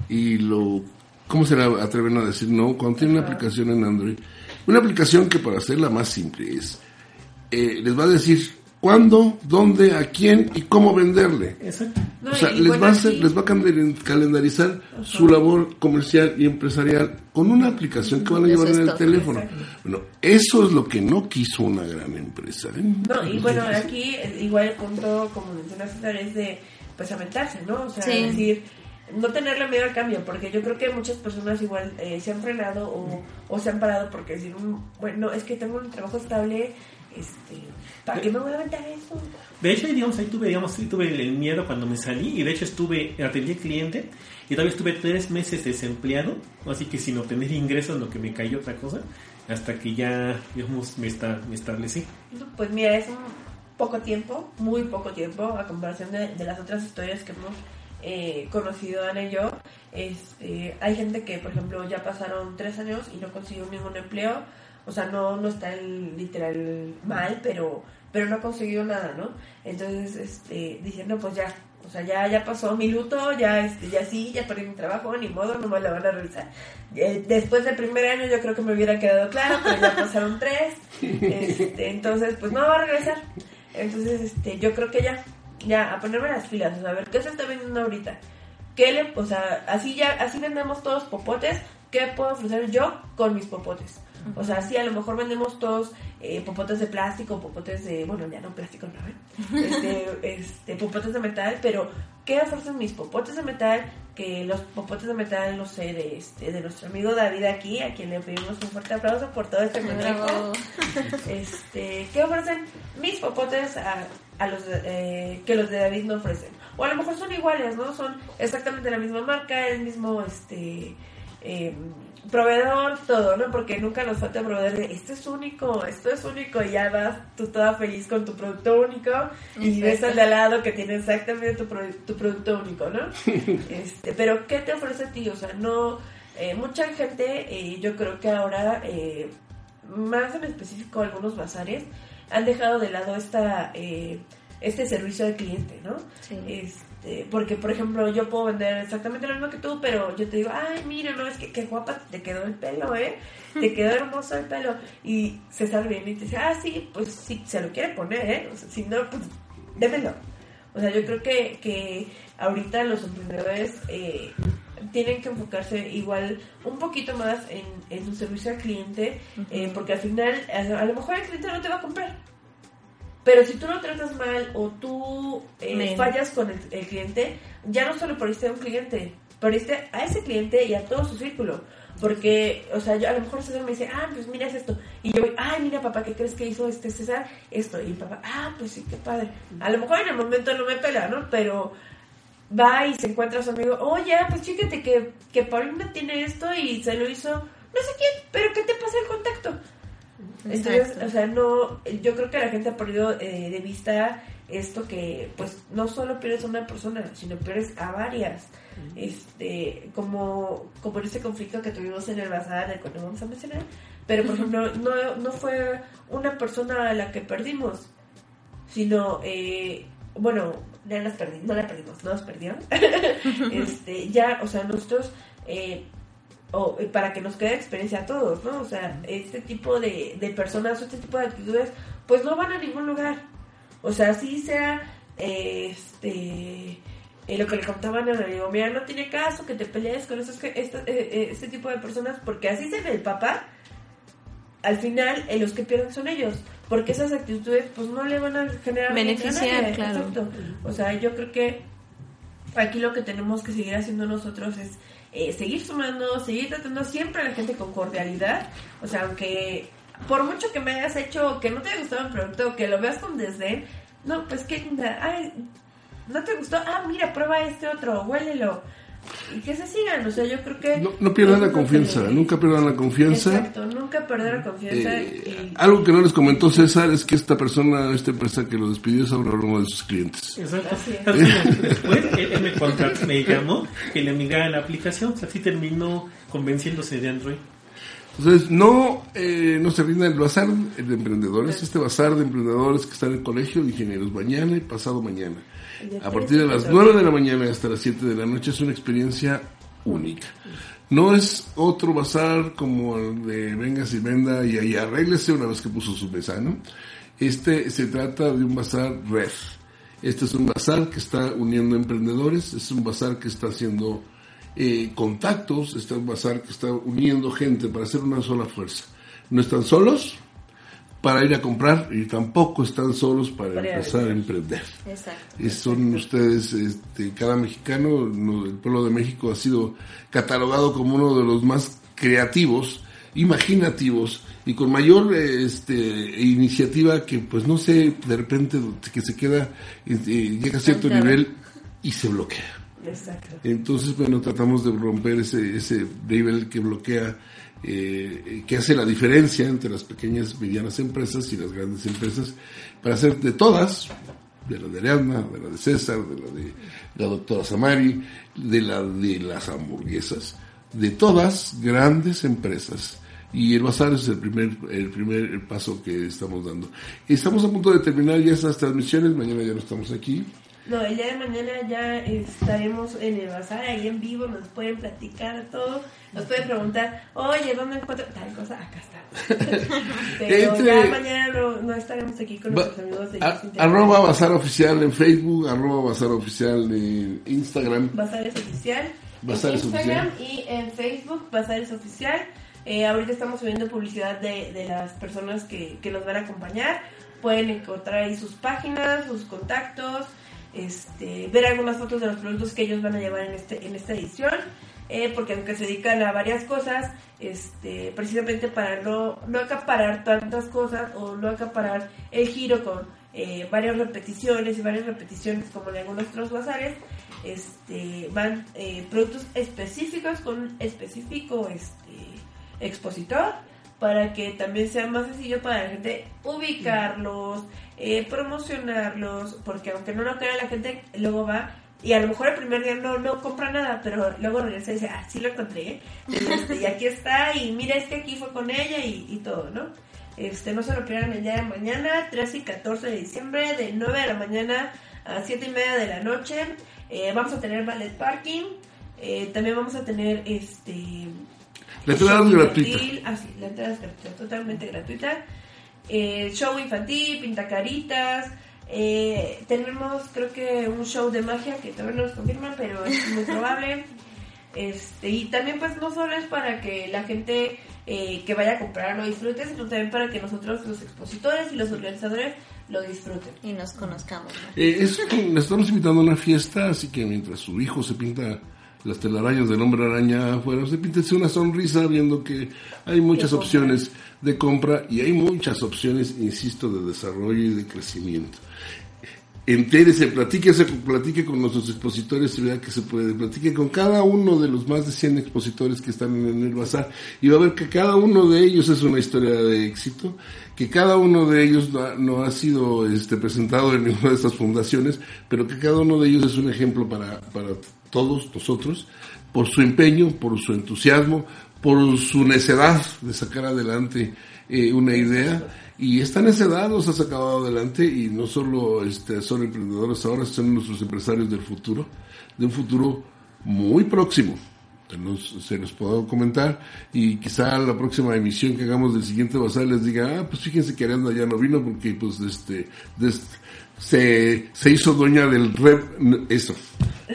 y lo. ¿Cómo se atreven a decir no? Cuando tiene una aplicación en Android. Una aplicación que para hacerla más simple es. Eh, les va a decir cuándo, dónde, a quién y cómo venderle. Exacto. No, o sea, y les, bueno, va a hacer- les va a calendar- calendarizar su labor comercial y empresarial con una aplicación que van a llevar es en el teléfono. Bueno, eso es lo que no quiso una gran empresa. ¿eh? No, y bueno, aquí igual el punto, como menciona César, es de pues aventarse, ¿no? O sea, Sí. decir, no tenerle miedo al cambio, porque yo creo que muchas personas igual eh, se han frenado o, o se han parado porque decir, "Mm, bueno, es que tengo un trabajo estable, este, ¿para qué me voy a aventar eso? De hecho, digamos, ahí tuve, digamos, sí tuve el miedo cuando me salí y de hecho estuve, atendí al cliente y todavía estuve tres meses desempleado, así que sin obtener ingresos, lo que me cayó otra cosa, hasta que ya, digamos, me, está, me establecí. Pues mira, es un poco tiempo, muy poco tiempo, a comparación de, de las otras historias que hemos eh, conocido Ana y yo. Este, hay gente que, por ejemplo, ya pasaron tres años y no consiguió ningún empleo. O sea, no, no está literal mal, pero, pero no ha conseguido nada, ¿no? Entonces, este, diciendo, pues ya, o sea, ya, ya pasó mi luto, ya, este, ya sí, ya perdí mi trabajo, ni modo, no me la van a revisar. Eh, después del primer año yo creo que me hubiera quedado claro, pero ya pasaron tres. Este, entonces, pues no va a regresar. Entonces, este, yo creo que ya, ya a ponerme las pilas, o sea, a ver qué se está vendiendo ahorita. ¿Qué le, o sea, así ya, así vendemos todos popotes, ¿qué puedo ofrecer yo con mis popotes? O sea, sí, a lo mejor vendemos todos eh, popotes de plástico, popotes de, bueno, ya no plástico, no, ¿eh? (laughs) este, este, popotes de metal, pero ¿qué ofrecen mis popotes de metal? Que los popotes de metal, no sé, de, este, de nuestro amigo David aquí, a quien le pedimos un fuerte aplauso por todo este consejo. Este, ¿Qué ofrecen mis popotes a, a los de- eh, que los de David no ofrecen? O a lo mejor son iguales, ¿no? Son exactamente la misma marca, el mismo, este... eh, proveedor, todo, ¿no? Porque nunca nos falta proveedor de esto es único, esto es único, y ya vas tú toda feliz con tu producto único y ves al de al lado que tiene exactamente tu, pro- tu producto único, ¿no? (laughs) este, pero ¿qué te ofrece a ti? O sea, no, eh, mucha gente, eh, yo creo que ahora, eh, más en específico algunos bazares, han dejado de lado esta, eh, este servicio al cliente, ¿no? Este, porque, por ejemplo, yo puedo vender exactamente lo mismo que tú, pero yo te digo, ay, mira, no, es que qué guapa te quedó el pelo, ¿eh? Te quedó hermoso el pelo. Y se sale bien y te dice, ah, sí, pues sí, se lo quiere poner, ¿eh? O sea, si no, pues démelo. O sea, yo creo que, que ahorita los emprendedores eh, tienen que enfocarse igual un poquito más en, en su servicio al cliente, eh, porque al final, a, a lo mejor el cliente no te va a comprar. Pero si tú lo tratas mal o tú eh, fallas con el, el cliente, ya no solo perdiste a un cliente, perdiste a ese cliente y a todo su círculo. Porque, o sea, yo, a lo mejor César me dice, ah, pues mira es esto. Y yo voy, ay, mira papá, ¿qué crees que hizo este César? Esto. Y el papá, ah, pues sí, qué padre. A lo mejor en el momento no me pela, ¿no? Pero va y se encuentra a su amigo, oye, pues fíjate que, que Paulina tiene esto y se lo hizo no sé quién, pero ¿qué te pasa el contacto? Entonces, Exacto. o sea, no, yo creo que la gente ha perdido eh, de vista esto que, pues, no solo pierdes a una persona, sino pierdes a varias. Este, como, como en ese conflicto que tuvimos en el bazar, del cual no vamos a mencionar. Pero, por ejemplo, no, no fue una persona a la que perdimos, sino, eh, bueno, ya las perdimos, no la perdimos, no nos perdieron. (laughs) (laughs) este, ya, o sea, nosotros, eh, o eh, para que nos quede experiencia a todos, ¿no? O sea, este tipo de, de personas o este tipo de actitudes, pues no van a ningún lugar. O sea, sí sea, eh, este, eh, lo que le contaban a mi amigo, mira, no tiene caso que te pelees con estos, que- esta- eh, eh, este tipo de personas, porque así se ve el papá. Al final, eh, los que pierden son ellos, porque esas actitudes, pues no le van a generar Beneficiar, claro. Exacto. O sea, yo creo que aquí lo que tenemos que seguir haciendo nosotros es eh, seguir sumando, seguir tratando siempre a la gente con cordialidad. O sea, aunque por mucho que me hayas hecho que no te haya gustado el producto que lo veas con desdén, no, pues qué linda, ay, no te gustó, ah, mira, prueba este otro, huélelo. Y que se sigan, o sea, yo creo que... No, no pierdan la confianza, que- nunca pierdan la confianza. Exacto, nunca perder la confianza. Eh, y- algo que no les comentó César es que esta persona, esta empresa que lo despidió es ahora uno de sus clientes. Exacto. Así es. Así, Después él, él me, llamó que le amigara la aplicación. O sea, así terminó convenciéndose de Android. Entonces, no, eh, no se rinda el bazar de emprendedores, este bazar de emprendedores que está en el colegio de ingenieros mañana y pasado mañana. A partir de las 9 de la mañana hasta las 7 de la noche es una experiencia única. No es otro bazar como el de Vengas y Venda y ahí arréglese una vez que puso su mesa, ¿no? Este se trata de un bazar red. Este es un bazar que está uniendo emprendedores, es un bazar que está haciendo eh, contactos, este es un bazar que está uniendo gente para hacer una sola fuerza. No están solos para ir a comprar y tampoco están solos para empezar a emprender. Exacto. Y son ustedes, este, cada mexicano, no, el pueblo de México ha sido catalogado como uno de los más creativos, imaginativos y con mayor este, iniciativa que, pues no sé, de repente que se queda, eh, llega a cierto nivel y se bloquea. Exacto. Entonces, bueno, tratamos de romper ese, ese nivel que bloquea, eh, que hace la diferencia entre las pequeñas, medianas empresas y las grandes empresas, para hacer de todas, de la de Ariadna, de la de César, de la de la doctora Samari, de la de las hamburguesas, de todas grandes empresas. Y el bazar es el primer, el primer paso que estamos dando. Estamos a punto de terminar ya estas transmisiones, mañana ya no estamos aquí. No, el día de mañana ya estaremos en el bazar, ahí en vivo, nos pueden platicar todo, nos pueden preguntar, oye, ¿dónde encuentro tal cosa? Acá está. (laughs) Pero ya mañana no, no estaremos aquí con nuestros amigos de a- arroba Bazar Oficial en Facebook, arroba Bazar Oficial en Instagram. Bazares Oficial. Bazares Oficial. y en Facebook, Bazares Oficial. Eh, ahorita estamos subiendo publicidad de, de las personas que, que nos van a acompañar. Pueden encontrar ahí sus páginas, sus contactos, este, ver algunas fotos de los productos que ellos van a llevar en, este, en esta edición. eh, porque aunque se dedican a varias cosas, este, precisamente para no, no acaparar tantas cosas o no acaparar el giro con eh, varias repeticiones y varias repeticiones como en algunos otros bazares, este, van eh, productos específicos con un específico este, expositor para que también sea más sencillo para la gente ubicarlos, eh, promocionarlos, porque aunque no lo crea la gente, luego va y a lo mejor el primer día no, no compra nada, pero luego regresa y dice, ah, sí lo encontré. Este, y aquí está, y mira, es que aquí fue con ella y, y todo, ¿no? Este, no se lo pierdan el día de mañana, 13 y 14 de diciembre, de 9 de la mañana a 7 y media de la noche. Eh, vamos a tener ballet parking, eh, también vamos a tener este... La entrada es gratuita. Ah, sí, la entrada es gratuita, totalmente gratuita. Eh, show infantil, pintacaritas. Eh, tenemos, creo que, un show de magia que todavía no nos confirman, pero es muy (laughs) probable. Este, y también, pues, no solo es para que la gente eh, que vaya a comprar lo disfrute, sino también para que nosotros, los expositores y los organizadores, lo disfruten. Y nos conozcamos. Eh, es, le estamos invitando a una fiesta, así que mientras su hijo se pinta las telarañas del hombre araña afuera, píntese una sonrisa viendo que hay muchas De opciones de compra y hay muchas opciones, insisto, de desarrollo y de crecimiento. Entérese, platíquese, platique con nuestros expositores y vea que se puede. Platique con cada uno de los más de 100 expositores que están en el bazar y va a ver que cada uno de ellos es una historia de éxito, que cada uno de ellos no ha, no ha sido este, presentado en ninguna de estas fundaciones, pero que cada uno de ellos es un ejemplo para, para todos nosotros por su empeño, por su entusiasmo, por su necedad de sacar adelante eh, una idea y esta necedad los ha sacado adelante y no solo este, son emprendedores ahora, son nuestros empresarios del futuro, de un futuro muy próximo. Se los, puedo comentar y quizá la próxima emisión que hagamos del siguiente bazar les diga, ah, pues fíjense que Arianda ya no vino porque pues este, des- se, se hizo dueña del rep, eso,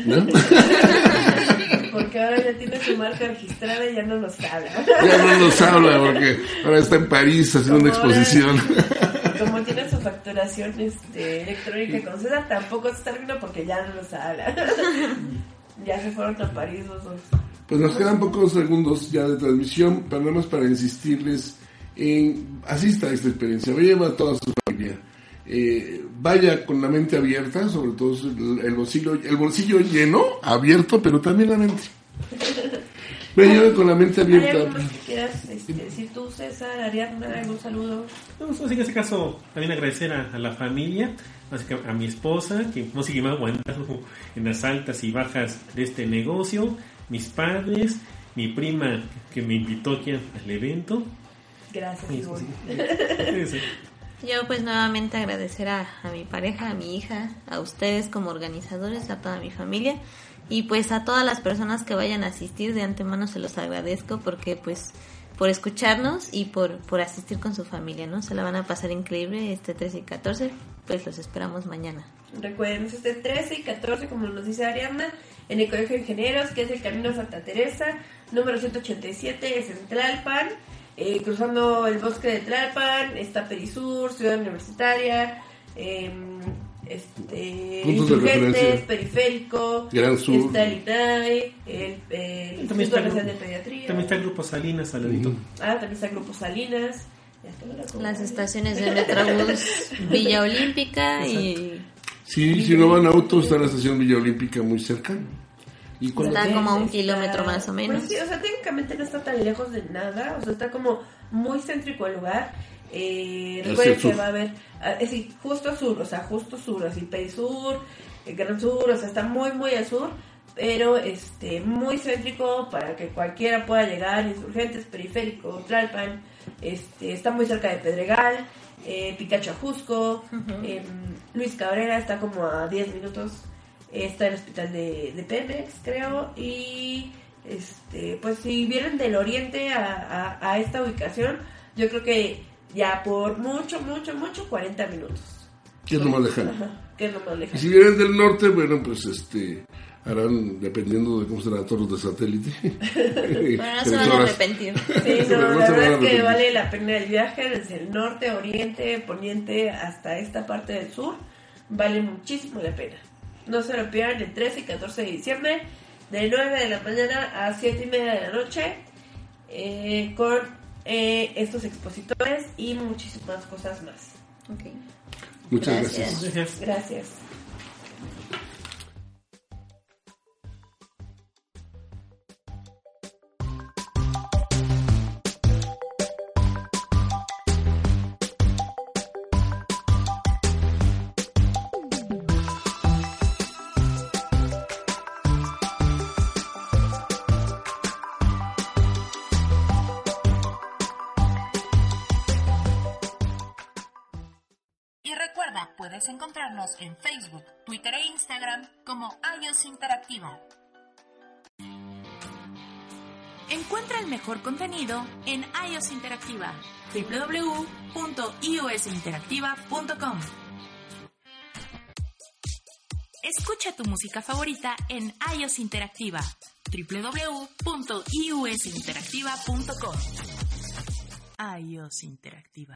¿no? (laughs) Porque ahora ya tiene su marca registrada y ya no nos habla. ya no nos habla porque ahora está en París haciendo una ahora- exposición. Como tiene su facturación este, electrónica con César, tampoco está viendo porque ya no nos habla. (laughs) ya se fueron a París los dos. Pues nos quedan pocos segundos ya de transmisión, pero nada más para insistirles en asista a esta experiencia, lleva a toda su familia. Eh, vaya con la mente abierta, sobre todo el, el bolsillo, el bolsillo lleno, abierto, pero también la mente. Vaya con la mente ¿Hay abierta. algo más que quieras este, decir tú, César, Ariadna, algún saludo? Vamos, así que en este caso también agradecer a, a la familia, así que a mi esposa, que no sigue más aguantando en las altas y bajas de este negocio, mis padres, mi prima que me invitó aquí al evento. Gracias, Ivonne. (laughs) Yo pues nuevamente agradecer a, a mi pareja, a mi hija, a ustedes como organizadores, a toda mi familia y pues a todas las personas que vayan a asistir de antemano se los agradezco porque pues por escucharnos y por, por asistir con su familia, ¿no? Se la van a pasar increíble este 13 y 14, pues los esperamos mañana. Recuerden, es este 13 y 14, como nos dice Ariadna, en el Colegio de Ingenieros, que es el Camino Santa Teresa, número 187, es en Tlalpan, eh, cruzando el bosque de Tlalpan, está Perisur, Ciudad Universitaria, eh, este, Insurgentes. Periférico, Gran Sur. está el INAI, el, el También Instituto está, el Nacional de grupo- Pediatría, también está el grupo Salinas al ladito. ah, también está el Grupo Salinas. Las estaciones de Metrobús Villa Olímpica y Sí, si no van a auto, está la estación Villa Olímpica muy cerca. Y está como a un Está- kilómetro más o menos. Pues sí, o sea, técnicamente no está tan lejos de nada, o sea, está como muy céntrico el lugar. Eh, recuerden que sur. va a haber, ah, es decir, justo sur, o sea, justo sur, así, Perisur, el Gran Sur, o sea, está muy, muy al sur, pero este, muy céntrico para que cualquiera pueda llegar, insurgentes, periférico, Tlalpan, este, está muy cerca de Pedregal, eh, Pikachu Ajusco, em, Luis Cabrera está como a 10 minutos, está en el hospital de, de Pemex, creo, y este pues si vienen del oriente a, a- a esta ubicación, yo creo que ya por mucho, mucho, mucho, 40 minutos. Que es lo más lejano. Ajá, que es lo más Y lejano. si vienen del norte, bueno, pues este harán, dependiendo de cómo serán toros de satélite. (laughs) Bueno, no se van a arrepentir. (laughs) Sí, No la verdad es que vale la pena el viaje desde el norte, oriente, poniente hasta esta parte del sur. Vale muchísimo la pena. No se lo pierdan el 13 y 14 de diciembre, de 9 de la mañana a 7 y media de la noche, eh, con eh, estos expositores y muchísimas cosas más. Muchas gracias. Gracias. Gracias. En Facebook, Twitter e Instagram como iOS Interactiva. Encuentra el mejor contenido en iOS Interactiva, www.iosinteractiva.com. Escucha tu música favorita en iOS Interactiva, www.iosinteractiva.com. iOS Interactiva.